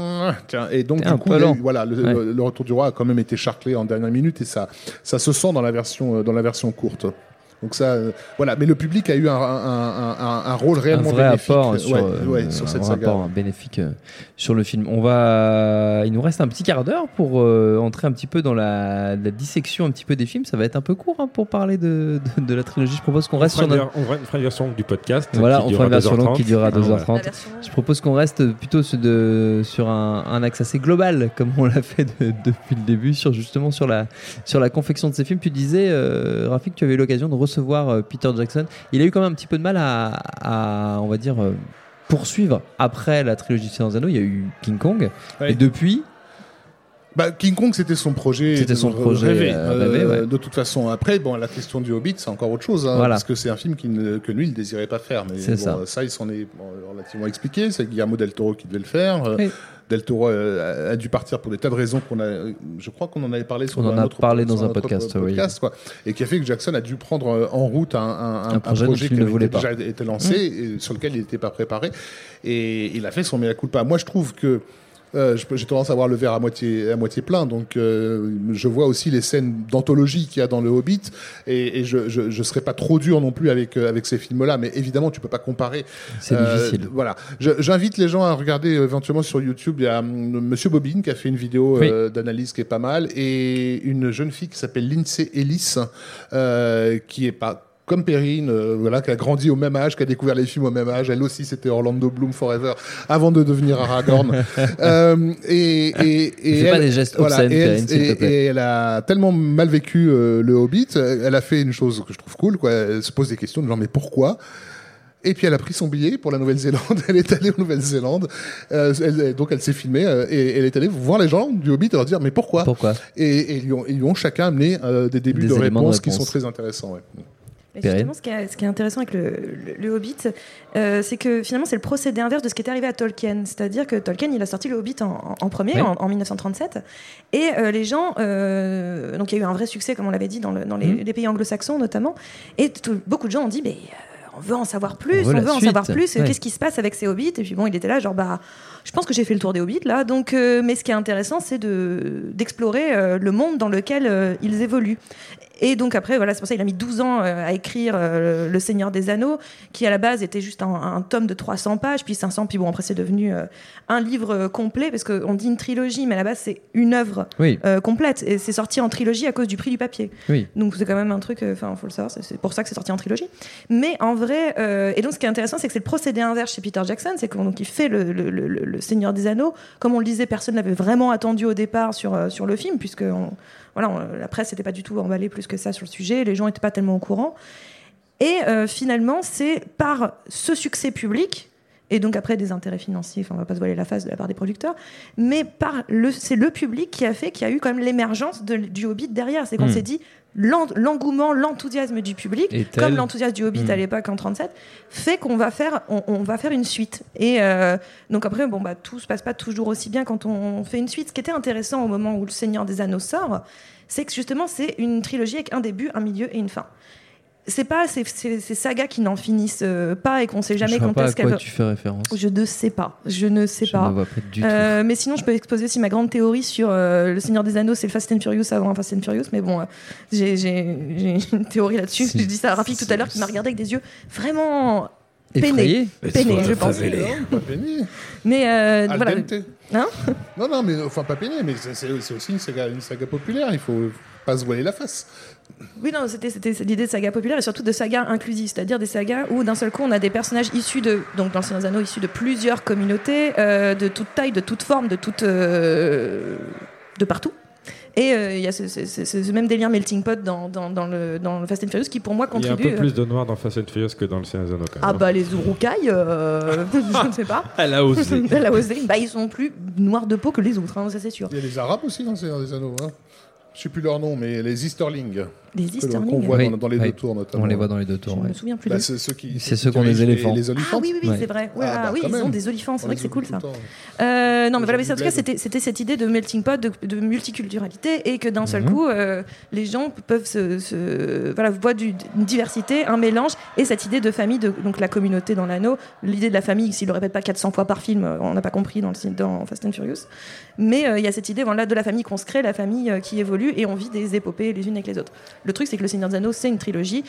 Speaker 2: tiens. Et donc, du coup, eu- voilà, le,
Speaker 1: Ouais.
Speaker 2: le- le Retour du Roi a quand même été charclé en dernière minute et ça, ça se sent dans la version, euh, dans la version courte. Donc ça, euh, voilà. Mais le public a eu un, un, un, un, un rôle
Speaker 1: un
Speaker 2: réellement
Speaker 1: vrai
Speaker 2: bénéfique.
Speaker 1: apport
Speaker 2: ouais,
Speaker 1: sur, euh,
Speaker 2: ouais, sur
Speaker 1: un
Speaker 2: cette
Speaker 1: vrai
Speaker 2: saga.
Speaker 1: apport bénéfique euh, sur le film. On va, il nous reste un petit quart d'heure pour euh, entrer un petit peu dans la, la dissection un petit peu des films. Ça va être un peu court hein, pour parler de, de, de la trilogie. Je propose qu'on
Speaker 4: On
Speaker 1: reste sur
Speaker 4: une,
Speaker 1: notre.
Speaker 4: on fera- on fera une version du podcast.
Speaker 1: Voilà, on fera une version longue
Speaker 4: 2h30.
Speaker 1: qui durera
Speaker 4: Ah, voilà.
Speaker 1: 2h30.
Speaker 3: La version longue.
Speaker 1: Je propose qu'on reste plutôt sur, de, sur un, un axe assez global, comme on l'a fait de- depuis le début, sur justement sur la, sur la confection de ces films. Tu disais, euh, Rafik, tu avais eu l'occasion de euh, Peter Jackson. Il a eu quand même un petit peu de mal à, à, on va dire, euh, poursuivre après la trilogie de Anneaux. Il y a eu King Kong.
Speaker 2: Ouais.
Speaker 1: Et depuis,
Speaker 2: Bah, King Kong, c'était son projet.
Speaker 1: C'était son projet,
Speaker 2: rêvé.
Speaker 1: euh, rêvé, ouais.
Speaker 2: De toute façon, après, bon, la question du Hobbit, c'est encore autre chose, hein,
Speaker 1: Voilà.
Speaker 2: parce que c'est un film qui ne- que lui, il désirait pas faire. Mais bon,
Speaker 1: ça.
Speaker 2: ça, il s'en est bon, relativement expliqué. C'est Guillermo del Toro qui devait le faire. Euh,
Speaker 1: Oui.
Speaker 2: Del Toro euh, a, dû partir pour des tas de raisons qu'on a. Je crois qu'on en avait parlé sur
Speaker 1: On en a
Speaker 2: autre,
Speaker 1: parlé dans un podcast, oui.
Speaker 2: quoi, et qui a fait que Jackson a dû prendre euh, en route un, un,
Speaker 1: Un projet il
Speaker 2: qui
Speaker 1: ne
Speaker 2: avait déjà été lancé et sur lequel il n'était pas préparé. Et il a fait son mea culpa. Moi, je trouve que euh, j'ai tendance à voir le verre à moitié, à moitié plein, donc euh, je vois aussi les scènes d'anthologie qu'il y a dans le Hobbit, et, et je, je serais pas trop dur non plus avec, euh, avec ces films-là, mais évidemment, tu peux pas comparer.
Speaker 1: c'est
Speaker 2: Euh,
Speaker 1: difficile.
Speaker 2: Voilà. J'invite les gens à regarder euh, éventuellement sur YouTube. Il y a Monsieur Bobine qui a fait une vidéo d'analyse qui est pas mal, et une jeune fille qui s'appelle Lindsay Ellis, euh, qui est pas comme Perrine, euh, voilà, qui a grandi au même âge, qui a découvert les films au même âge. Elle aussi, c'était Orlando Bloom Forever avant de devenir Aragorn. euh, et, et, et
Speaker 1: Fais pas
Speaker 2: elle-
Speaker 1: des gestes
Speaker 2: voilà,
Speaker 1: obscènes,
Speaker 2: et, elle,
Speaker 1: Perrine, s'il te
Speaker 2: et-
Speaker 1: plaît.
Speaker 2: et elle a tellement mal vécu euh, le Hobbit, elle a fait une chose que je trouve cool, quoi. Elle se pose des questions de genre mais pourquoi? Et puis elle a pris son billet pour la Nouvelle-Zélande. Elle est allée en Nouvelle-Zélande. Euh, elle- donc elle s'est filmée euh, et elle est allée voir les gens du Hobbit et leur dire mais pourquoi?
Speaker 1: Pourquoi?
Speaker 2: Et, et ils, lui ont, ils lui ont chacun amené euh, des débuts
Speaker 1: Des
Speaker 2: de, réponses qui
Speaker 1: réponse.
Speaker 2: sont très intéressants. Ouais.
Speaker 3: Justement, ce qui, est, ce qui est intéressant avec le, le- le Hobbit, euh, c'est que finalement, c'est le procédé inverse de ce qui est arrivé à Tolkien. C'est-à-dire que Tolkien, il a sorti le Hobbit en, premier,
Speaker 1: Oui.
Speaker 3: en, en 1937. Et euh, les gens. euh, donc, il y a eu un vrai succès, comme on l'avait dit, dans, le- dans les, les pays anglo-saxons notamment. Et tout- beaucoup de gens ont dit, mais. on veut en savoir plus,
Speaker 1: On
Speaker 3: on
Speaker 1: veut
Speaker 3: en savoir plus.
Speaker 1: Ouais.
Speaker 3: Qu'est-ce qui se passe avec ces hobbits? Et puis bon, il était là, genre, bah, je pense que j'ai fait le tour des hobbits là. Donc, euh, mais ce qui est intéressant, c'est de d'explorer euh, le monde dans lequel euh, ils évoluent. Et donc après, voilà, c'est pour ça qu'il a mis 12 ans à écrire Le Seigneur des Anneaux, qui à la base était juste un, un tome de 300 pages, puis 500, puis bon, après c'est devenu un livre complet, parce qu'on dit une trilogie, mais à la base c'est une œuvre
Speaker 1: Oui,
Speaker 3: complète, et c'est sorti en trilogie à cause du prix du papier.
Speaker 1: oui.
Speaker 3: Donc c'est quand même un truc, enfin, faut le savoir, c'est- pour ça que c'est sorti en trilogie. Mais en vrai, et donc ce qui est intéressant, c'est que c'est le procédé inverse chez Peter Jackson, c'est qu'il fait le, le- le- le- le Seigneur des Anneaux. Comme on le disait, personne n'avait vraiment attendu au départ sur, euh, sur le film, puisque on- voilà, on- la presse n'était pas du tout emballée plus que ça sur le sujet, les gens n'étaient pas tellement au courant. Et euh, finalement, c'est par ce succès public, et donc après des intérêts financiers, enfin, on va pas se voiler la face de la part des producteurs, mais par le, c'est le public qui a fait qu'il y a eu quand même l'émergence du Hobbit derrière. C'est qu'on
Speaker 1: Hmm.
Speaker 3: s'est dit l'engouement, l'enthousiasme du public,
Speaker 1: Et
Speaker 3: comme l'enthousiasme du Hobbit
Speaker 1: Hmm.
Speaker 3: à l'époque en 37, fait qu'on va faire, on, on va faire une suite. Et euh, donc après, bon bah tout se passe pas toujours aussi bien quand on fait une suite. Ce qui était intéressant au moment où le Seigneur des Anneaux sort, c'est que justement c'est une trilogie avec un début, un milieu et une fin. C'est pas ces, ces- ces sagas qui n'en finissent euh, pas et qu'on sait jamais
Speaker 1: je
Speaker 3: quand
Speaker 1: pas à
Speaker 3: est-ce qu'elles.
Speaker 1: quoi tu fais référence.
Speaker 3: Je ne sais pas. Je ne sais
Speaker 1: je
Speaker 3: pas.
Speaker 1: pas du tout.
Speaker 3: Euh, mais sinon, je peux exposer aussi ma grande théorie sur euh, Le Seigneur des Anneaux, c'est le Fast and Furious avant un Fast and Furious. Mais bon, euh, j'ai j'ai- j'ai une théorie là-dessus. Je dis ça à Rafik tout à l'heure qui m'a regardé avec des yeux vraiment
Speaker 1: Effrayé
Speaker 3: peinés, je pense.
Speaker 2: Pas pénible.
Speaker 3: Mais euh, voilà. Hein
Speaker 2: Non, non, mais enfin pas peiné, mais c'est aussi une saga, une saga populaire. Il faut pas se voiler la face.
Speaker 3: Oui, non, c'était l'idée de saga populaire et surtout de saga inclusive, c'est-à-dire des sagas où d'un seul coup on a des personnages issus de, donc dans Seigneur des Anneaux, issus de plusieurs communautés, euh, de toute taille, de toute forme, de toute, euh, de partout. Et euh, il y a ce, ce- ce- ce même délire melting pot dans, dans, dans le, dans le Fast and Furious qui pour moi
Speaker 4: Il y a un
Speaker 3: contribue.
Speaker 4: peu plus de noir dans Fast and Furious que dans le Seigneur des Anneaux, quand
Speaker 3: Ah bah les Urukai, euh, je ne sais pas.
Speaker 4: Elle a osé.
Speaker 3: Elle a osé. Bah, ils sont plus noirs de peau que les autres, hein, ça c'est sûr.
Speaker 2: Il y a les Arabes aussi dans le Seigneur des Anneaux. Hein. Je sais plus leur nom, mais les Easterlings.
Speaker 3: Les Easterlings.
Speaker 2: Qu'on voit
Speaker 1: Oui,
Speaker 2: dans, dans les
Speaker 1: oui.
Speaker 2: deux tours notamment.
Speaker 1: On les voit dans les deux tours.
Speaker 3: Je
Speaker 1: ouais.
Speaker 3: me souviens plus
Speaker 2: Bah, c'est ceux qui.
Speaker 1: C'est ceux qui ont des
Speaker 2: les-
Speaker 1: éléphants.
Speaker 2: Les
Speaker 3: Ah oui, oui, oui,
Speaker 1: Ouais.
Speaker 3: c'est vrai. Ouais,
Speaker 2: Ah,
Speaker 3: ah,
Speaker 2: bah,
Speaker 3: oui, ils
Speaker 2: même.
Speaker 3: ont des olifants, c'est vrai que c'est cool ça. Euh, non, mais voilà, mais en tout cas, c'était c'était cette idée de melting pot, de, de multiculturalité, et que d'un seul
Speaker 1: Mhm.
Speaker 3: coup, euh, les gens peuvent se, se- voilà, voient du- une diversité, un mélange, et cette idée de famille, de, donc la communauté dans l'anneau, l'idée de la famille, s'il le répète pas 400 fois par film, on n'a pas compris dans, le, dans Fast and Furious, mais euh, il y a cette idée voilà, de la famille qu'on se crée, la famille euh, qui évolue, et on vit des épopées les unes avec les autres. Le truc, c'est que Le Seigneur des Anneaux, c'est une trilogie.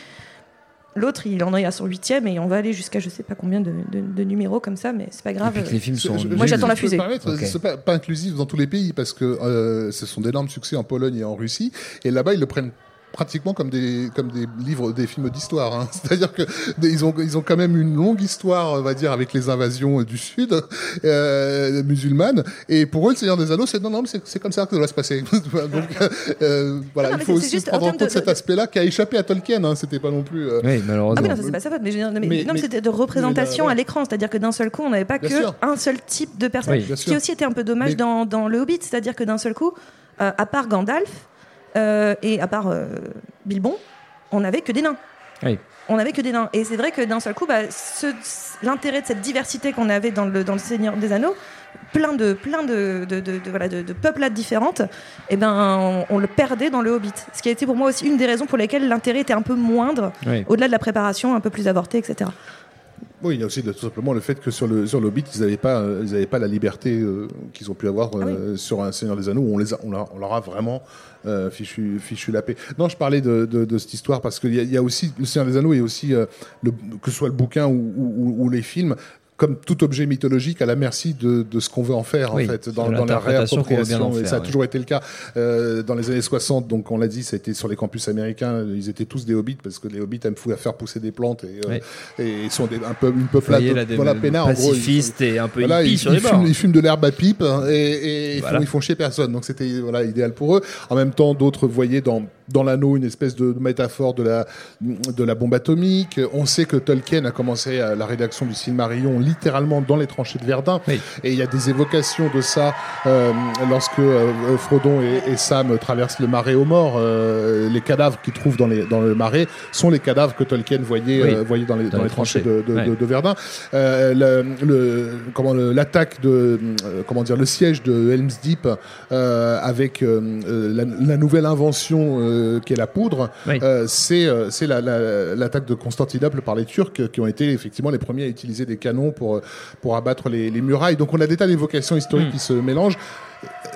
Speaker 3: L'autre, il en est à son huitième et on va aller jusqu'à je sais pas combien de, de- de numéros comme ça, mais c'est pas
Speaker 1: Et
Speaker 3: grave.
Speaker 1: puis que les films sont.
Speaker 2: Je-
Speaker 3: Moi, j'attends la fusée.
Speaker 2: permettre,
Speaker 1: Ok.
Speaker 2: C'est pas, pas inclusif dans tous les pays parce que euh, ce sont d'énormes succès en Pologne et en Russie. Et là-bas, ils le prennent pratiquement comme des comme des livres des films d'histoire hein. c'est-à-dire que des- ils ont ils ont quand même une longue histoire on va dire avec les invasions du sud euh, musulmanes et pour eux le Seigneur des Anneaux c'est non non mais c'est c'est comme ça que ça doit se passer donc euh, voilà
Speaker 3: Non, non,
Speaker 2: il
Speaker 3: mais
Speaker 2: faut aussi
Speaker 3: en
Speaker 2: prendre en compte
Speaker 3: de-
Speaker 2: cet
Speaker 3: de-
Speaker 2: aspect-là qui a échappé à Tolkien hein. c'était pas non plus euh,
Speaker 1: Oui,
Speaker 3: Ah
Speaker 1: malheureusement.
Speaker 3: oui, non, ça, c'est pas sa faute, mais, je veux dire, mais-
Speaker 2: Mais-
Speaker 3: non, mais
Speaker 2: mais-
Speaker 3: c'était de représentation
Speaker 2: mais
Speaker 3: à l'écran, c'est-à-dire que d'un seul coup, on n'avait pas
Speaker 2: Bien
Speaker 3: que
Speaker 2: sûr.
Speaker 3: un seul type de personne.
Speaker 1: Oui.
Speaker 3: Qui aussi était un peu dommage
Speaker 2: Mais-
Speaker 3: dans, dans Le Hobbit, c'est-à-dire que d'un seul coup, euh, à part Gandalf euh, et à part euh, Bilbon, on n'avait que des nains.
Speaker 1: Oui.
Speaker 3: On n'avait que des nains. Et c'est vrai que d'un seul coup, bah, l'intérêt de cette diversité qu'on avait dans le, dans le Seigneur des Anneaux, plein de, plein de, de, de- de- voilà, de, de peuplades différentes, eh ben, on, on le perdait dans le Hobbit. Ce qui a été pour moi aussi une des raisons pour lesquelles l'intérêt était un peu moindre,
Speaker 1: Oui.
Speaker 3: au-delà de la préparation, un peu plus avortée, etc.
Speaker 2: Oui, il y a aussi tout simplement le fait que sur le sur Hobbit, ils n'avaient pas ils avaient pas la liberté euh, qu'ils ont pu avoir
Speaker 3: Ah
Speaker 2: euh, sur un Seigneur des Anneaux où on les a, on, leur- on leur a vraiment euh, fichu fichu la paix. Non, je parlais de, de, de cette histoire parce qu'il y, a- il y a aussi le Seigneur des Anneaux et aussi le, que ce soit le bouquin ou, ou, ou- ou les films. Comme tout objet mythologique, à la merci de, de ce qu'on veut en faire,
Speaker 1: Oui,
Speaker 2: en fait, dans, la
Speaker 1: en
Speaker 2: réappropriation. Et ça a toujours été le cas euh, dans les années 60. Donc, on l'a dit, ça a été sur les campus américains. Ils étaient tous des hobbits parce que les hobbits aiment fou- faire pousser des plantes et, euh,
Speaker 1: Oui.
Speaker 2: et ils sont des, un peu une peuplade voilà, peinards, en gros, ils-
Speaker 1: pacifistes et un peu
Speaker 2: voilà, ils,
Speaker 1: sur les
Speaker 2: ils
Speaker 1: bords.
Speaker 2: fument, ils fument de l'herbe à pipe hein, et, ils, font, ils font chier personne. Donc c'était voilà idéal pour eux. En même temps, d'autres voyaient dans dans l'anneau une espèce de métaphore de la de la bombe atomique. On sait que Tolkien a commencé à la rédaction du Silmarillion littéralement dans les tranchées de Verdun.
Speaker 1: Oui.
Speaker 2: Et il y a des évocations de ça euh, lorsque euh, Frodon et, et Sam traversent le marais aux morts. Euh, les cadavres qu'ils trouvent dans, les, dans le marais sont les cadavres que Tolkien voyait,
Speaker 1: Oui.
Speaker 2: euh, voyait dans les, dans
Speaker 1: les
Speaker 2: les tranchées
Speaker 1: tranchées.
Speaker 2: de, de,
Speaker 1: Ouais.
Speaker 2: de- Verdun. Euh, le, le- comment le- l'attaque de euh, comment dire le siège de Helm's Deep euh, avec la, la nouvelle invention euh, qui est la poudre.
Speaker 1: Oui.
Speaker 2: Euh, c'est euh, la- l'attaque de Constantinople par les Turcs qui ont été effectivement les premiers à utiliser des canons pour pour abattre les, les murailles. Donc on a des tas d'évocations historiques
Speaker 1: Mm.
Speaker 2: qui se mélangent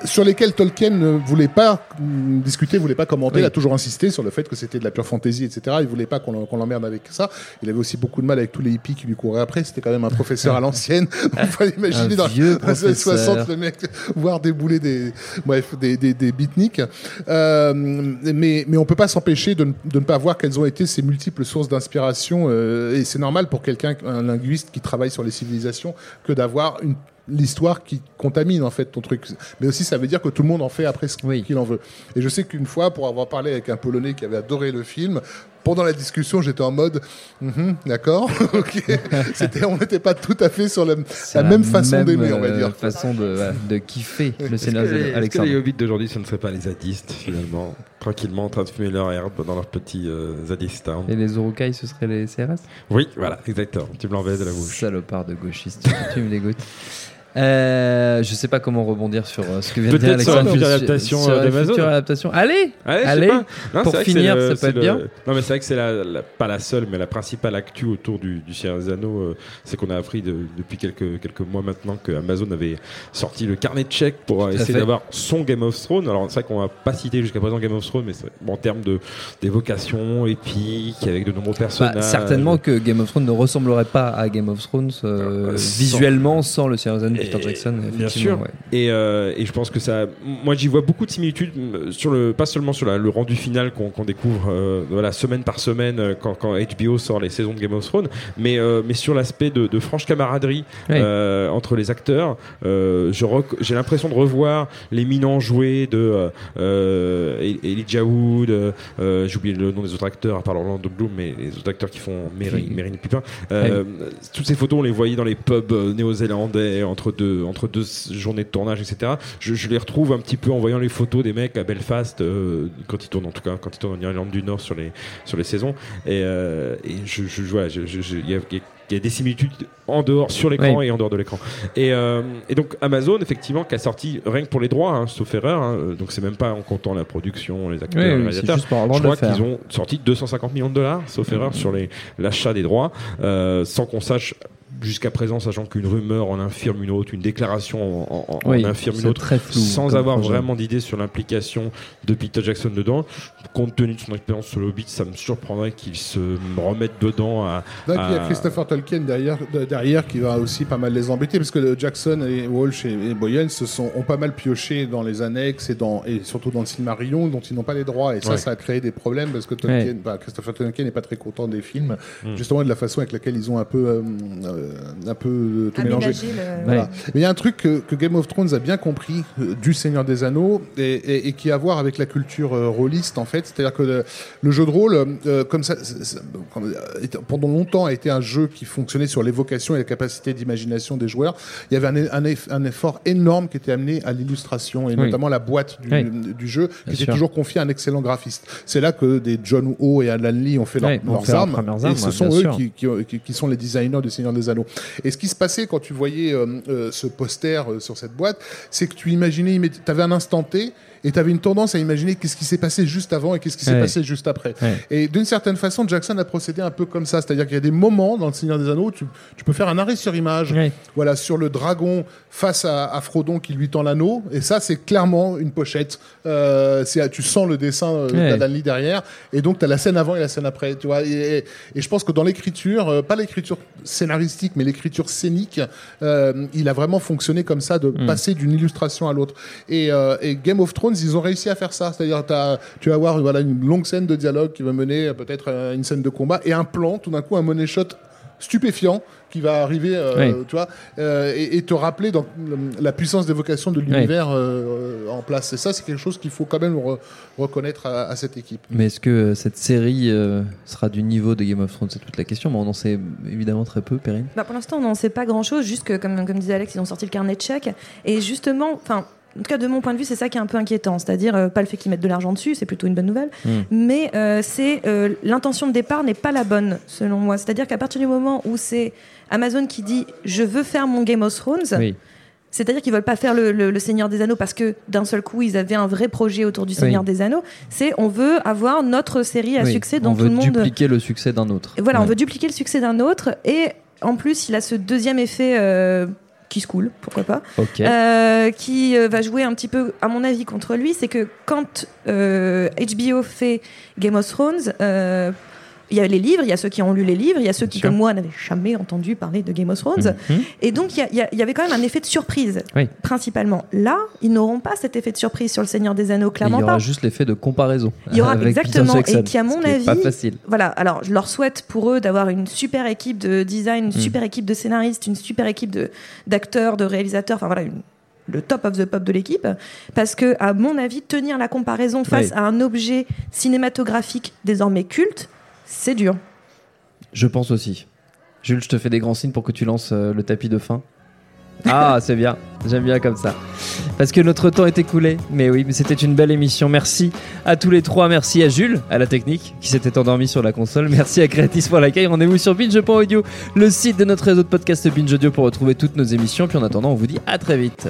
Speaker 2: sur lesquelles Tolkien ne voulait pas discuter, voulait pas commenter.
Speaker 1: Oui.
Speaker 2: Il a toujours insisté sur le fait que c'était de la pure fantaisie, etc. Il voulait pas qu'on l'emmerde avec ça. Il avait aussi beaucoup de mal avec tous les hippies qui lui couraient après. C'était quand même un professeur à l'ancienne. On peut imaginer dans les années
Speaker 1: professeur.
Speaker 2: 60 le mec voir débouler des bref des des, des beatniks. Euh, mais mais on peut pas s'empêcher de, ne- de ne pas voir quelles ont été ces multiples sources d'inspiration. euh, et c'est normal pour quelqu'un, un linguiste qui travaille sur les civilisations, que d'avoir une l'histoire qui contamine en fait ton truc mais aussi ça veut dire que tout le monde en fait après ce
Speaker 1: Oui.
Speaker 2: qu'il en veut et je sais qu'une fois pour avoir parlé avec un polonais qui avait adoré le film pendant la discussion j'étais en mode Mhm, d'accord ok c'était on n'était pas tout à fait sur la, même façon d'aimer on va
Speaker 1: euh,
Speaker 2: dire
Speaker 1: façon de, kiffer le Anneaux.
Speaker 4: est-ce que les hobbits d'aujourd'hui, ce ne seraient pas les zadistes, finalement Tranquillement en train de fumer leur herbe dans leur petit euh, zadistan.
Speaker 1: Et les Urukai, ce seraient les CRS
Speaker 4: Oui, voilà, exactement. Tu me l'enlèves de la bouche.
Speaker 1: Salopard de gauchiste, tu, tu me dégoûtes. Euh, je sais pas comment rebondir sur euh, ce que vient de dire
Speaker 4: Peut-être sur
Speaker 1: Alexandre. Sur-
Speaker 4: adaptation,
Speaker 1: sur
Speaker 4: euh,
Speaker 1: future adaptation. Allez,
Speaker 4: Allez,
Speaker 1: Allez.
Speaker 4: Non,
Speaker 1: pour finir,
Speaker 4: le-
Speaker 1: ça peut être
Speaker 4: le-
Speaker 1: bien.
Speaker 4: Non, mais c'est vrai que c'est la, la- pas la seule, mais la principale actu autour du, du Seigneur des Anneaux. euh, c'est qu'on a appris de- depuis quelques, quelques mois maintenant que Amazon avait sorti le carnet de chèques pour essayer d'avoir son Game of Thrones. Alors, c'est vrai qu'on va pas citer jusqu'à présent Game of Thrones, mais bon, en termes de- d'évocation épique, avec de nombreux
Speaker 1: Bah,
Speaker 4: personnages.
Speaker 1: certainement que Game of Thrones ne ressemblerait pas à Game of Thrones visuellement sans le Seigneur des Anneaux. Peter Jackson.
Speaker 4: Bien sûr.
Speaker 1: ouais.
Speaker 4: Et, euh, et je pense que ça. Moi, j'y vois beaucoup de similitudes, euh, sur le, pas seulement sur la- le rendu final qu'on découvre euh, voilà, semaine par semaine quand, quand HBO sort les saisons de Game of Thrones, mais, euh, mais sur l'aspect de, de franche camaraderie
Speaker 1: Ouais.
Speaker 4: entre les acteurs. Je J'ai l'impression de revoir les minants joués de E- Elijah Wood, j'ai oublié le nom des autres acteurs, à part Orlando Bloom, mais les autres acteurs qui font
Speaker 1: Qui-
Speaker 4: Mary Pupin. Toutes ces photos, on les voyait dans les pubs néo-zélandais entre deux, entre deux journées de tournage, etc. Je, je les retrouve un petit peu en voyant les photos des mecs à Belfast, euh, quand ils tournent en tout cas, quand ils tournent en Irlande du Nord sur les, sur les saisons. Et, euh, et je, je- il y a- il y a il y a des similitudes en dehors, sur l'écran
Speaker 1: Oui.
Speaker 4: et en dehors de l'écran. Et, euh, et donc Amazon, effectivement, qui a sorti rien que pour les droits, hein, sauf erreur, hein, donc c'est même pas en comptant la production, les acteurs,
Speaker 1: Oui,
Speaker 4: les réalisateurs.
Speaker 1: juste
Speaker 4: Je crois qu'ils ont sorti 250 millions de dollars, sauf erreur, sur l'achat des droits, euh, sans qu'on sache jusqu'à présent, sachant qu'une rumeur en infirme une autre, une déclaration en, en- en
Speaker 1: Oui,
Speaker 4: infirme une autre,
Speaker 1: très flou
Speaker 4: sans avoir
Speaker 1: projet.
Speaker 4: vraiment d'idée sur l'implication de Peter Jackson dedans. Compte tenu de son expérience sur le Hobbit, ça me surprendrait qu'il se remette dedans à.
Speaker 2: Donc, il y a
Speaker 4: à-
Speaker 2: Christopher Tolkien derrière, de- derrière qui va aussi pas mal les embêter parce que Jackson et Walsh et, et Boyen se sont, ont pas mal pioché dans les annexes et, dans, et surtout dans le Silmarillion dont ils n'ont pas les droits et ça,
Speaker 4: Ouais.
Speaker 2: ça a créé des problèmes parce que Tolkien,
Speaker 1: Ouais.
Speaker 2: bah, Christopher Tolkien n'est pas très content des films
Speaker 4: Mm.
Speaker 2: justement de la façon avec laquelle ils ont un peu, euh, euh, un peu euh, tout mélangé.
Speaker 3: Aménager le-
Speaker 2: Voilà. Mais il y a un truc que, que Game of Thrones a bien compris euh, du Seigneur des Anneaux et, et- et qui a à voir avec la culture euh, rôliste en fait. C'est-à-dire que le, le jeu de rôle, euh, comme ça, comme, euh, était- pendant longtemps a été un jeu qui fonctionnait sur l'évocation et la capacité d'imagination des joueurs. Il y avait un, un eff- un effort énorme qui était amené à l'illustration et
Speaker 1: Oui.
Speaker 2: notamment la boîte du,
Speaker 1: Oui.
Speaker 2: du jeu qui était
Speaker 1: sûr.
Speaker 2: toujours confiée à un excellent graphiste. C'est là que des John Ho et Alan Lee ont fait leur- leurs
Speaker 1: fait leurs
Speaker 2: armes, et ce
Speaker 1: ouais,
Speaker 2: sont eux qui sont les designers du Seigneur des Anneaux. Et ce qui se passait quand tu voyais euh, euh, ce poster euh, sur cette boîte, c'est que tu imaginais, tu avais un instant T et tu avais une tendance à imaginer qu'est-ce qui s'est passé juste avant et qu'est-ce qui s'est
Speaker 1: Ouais.
Speaker 2: passé juste après.
Speaker 1: Ouais.
Speaker 2: Et d'une certaine façon, Jackson a procédé un peu comme ça, c'est-à-dire qu'il y a des moments dans le Seigneur des Anneaux où tu, tu peux faire un arrêt sur image,
Speaker 1: Ouais.
Speaker 2: voilà, sur le dragon face à, à Frodon qui lui tend l'anneau, et ça c'est clairement une pochette. Euh, tu sens le dessin euh, d'Alan Lee derrière, et donc tu as la scène avant et la scène après, tu vois. Et, et je pense que dans l'écriture, euh, pas l'écriture scénaristique, mais l'écriture scénique, euh, il a vraiment fonctionné comme ça, de
Speaker 1: Mm.
Speaker 2: passer d'une illustration à l'autre. Et, et Game of Thrones, ils ont réussi à faire ça, c'est-à-dire tu vas avoir voilà une longue scène de dialogue qui va mener peut-être à une scène de combat et un plan, tout d'un coup un money shot stupéfiant qui va arriver, euh,
Speaker 1: Oui.
Speaker 2: tu vois, euh, et, et te rappeler dans la puissance d'évocation de l'univers euh, en place. Et ça, c'est quelque chose qu'il faut quand même re- reconnaître à, à cette équipe.
Speaker 1: Mais est-ce que cette série euh, sera du niveau de Game of Thrones? C'est toute la question, mais on en sait évidemment très peu, Perrine.
Speaker 3: Bah, pour l'instant, on n'en sait pas grand-chose, juste que, comme, comme disait Alex, ils ont sorti le carnet de chèques. Et justement, enfin, en tout cas, de mon point de vue, c'est ça qui est un peu inquiétant. C'est-à-dire, euh, pas le fait qu'ils mettent de l'argent dessus, c'est plutôt une bonne nouvelle,
Speaker 1: Mm.
Speaker 3: mais euh, c'est euh, l'intention de départ n'est pas la bonne, selon moi. C'est-à-dire qu'à partir du moment où c'est Amazon qui dit je veux faire mon Game of Thrones,
Speaker 1: Oui.
Speaker 3: c'est-à-dire qu'ils veulent pas faire le, le- le Seigneur des Anneaux parce que d'un seul coup ils avaient un vrai projet autour du Seigneur
Speaker 1: Oui.
Speaker 3: des Anneaux. C'est on veut avoir notre série à
Speaker 1: Oui.
Speaker 3: succès dont
Speaker 1: on
Speaker 3: tout le monde.
Speaker 1: dupliquer le succès d'un autre.
Speaker 3: Et Voilà, on veut dupliquer le succès d'un autre et en plus il a ce deuxième effet qui se coule, pourquoi pas, euh, qui euh, va jouer un petit peu, à mon avis, contre lui, c'est que quand euh, HBO fait Game of Thrones, euh, il y a les livres, il y a ceux qui ont lu les livres, il y a ceux qui, comme moi, n'avaient jamais entendu parler de Game of Thrones.
Speaker 1: Mhm.
Speaker 3: Et donc, il y il il avait quand même un effet de surprise,
Speaker 1: Oui.
Speaker 3: principalement. Là, ils n'auront pas cet effet de surprise sur le Seigneur des Anneaux,
Speaker 1: Et Il
Speaker 3: clairement
Speaker 1: y aura
Speaker 3: pas.
Speaker 1: juste l'effet de comparaison.
Speaker 3: Il y aura exactement, et qui, à mon
Speaker 1: qui
Speaker 3: avis,
Speaker 1: pas facile.
Speaker 3: Voilà, alors je leur souhaite pour eux d'avoir une super équipe de design, une
Speaker 1: Mm.
Speaker 3: super équipe de scénaristes, une super équipe de- d'acteurs, de, réalisateurs, enfin voilà, une- le top of the pop de l'équipe. Parce que, à mon avis, tenir la comparaison face
Speaker 1: Oui.
Speaker 3: à un objet cinématographique désormais culte, c'est dur.
Speaker 1: Je pense aussi. Jules, je te fais des grands signes pour que tu lances euh, le tapis de fin. Ah, c'est bien. J'aime bien comme ça. Parce que notre temps est écoulé. Mais oui, mais c'était une belle émission. Merci à tous les trois. Merci à Jules, à la technique, qui s'était endormi sur la console. Merci à Creatis pour l'accueil. Rendez-vous sur binge.audio, le site de notre réseau de podcast Binge Audio pour retrouver toutes nos émissions. Puis en attendant, on vous dit à très vite.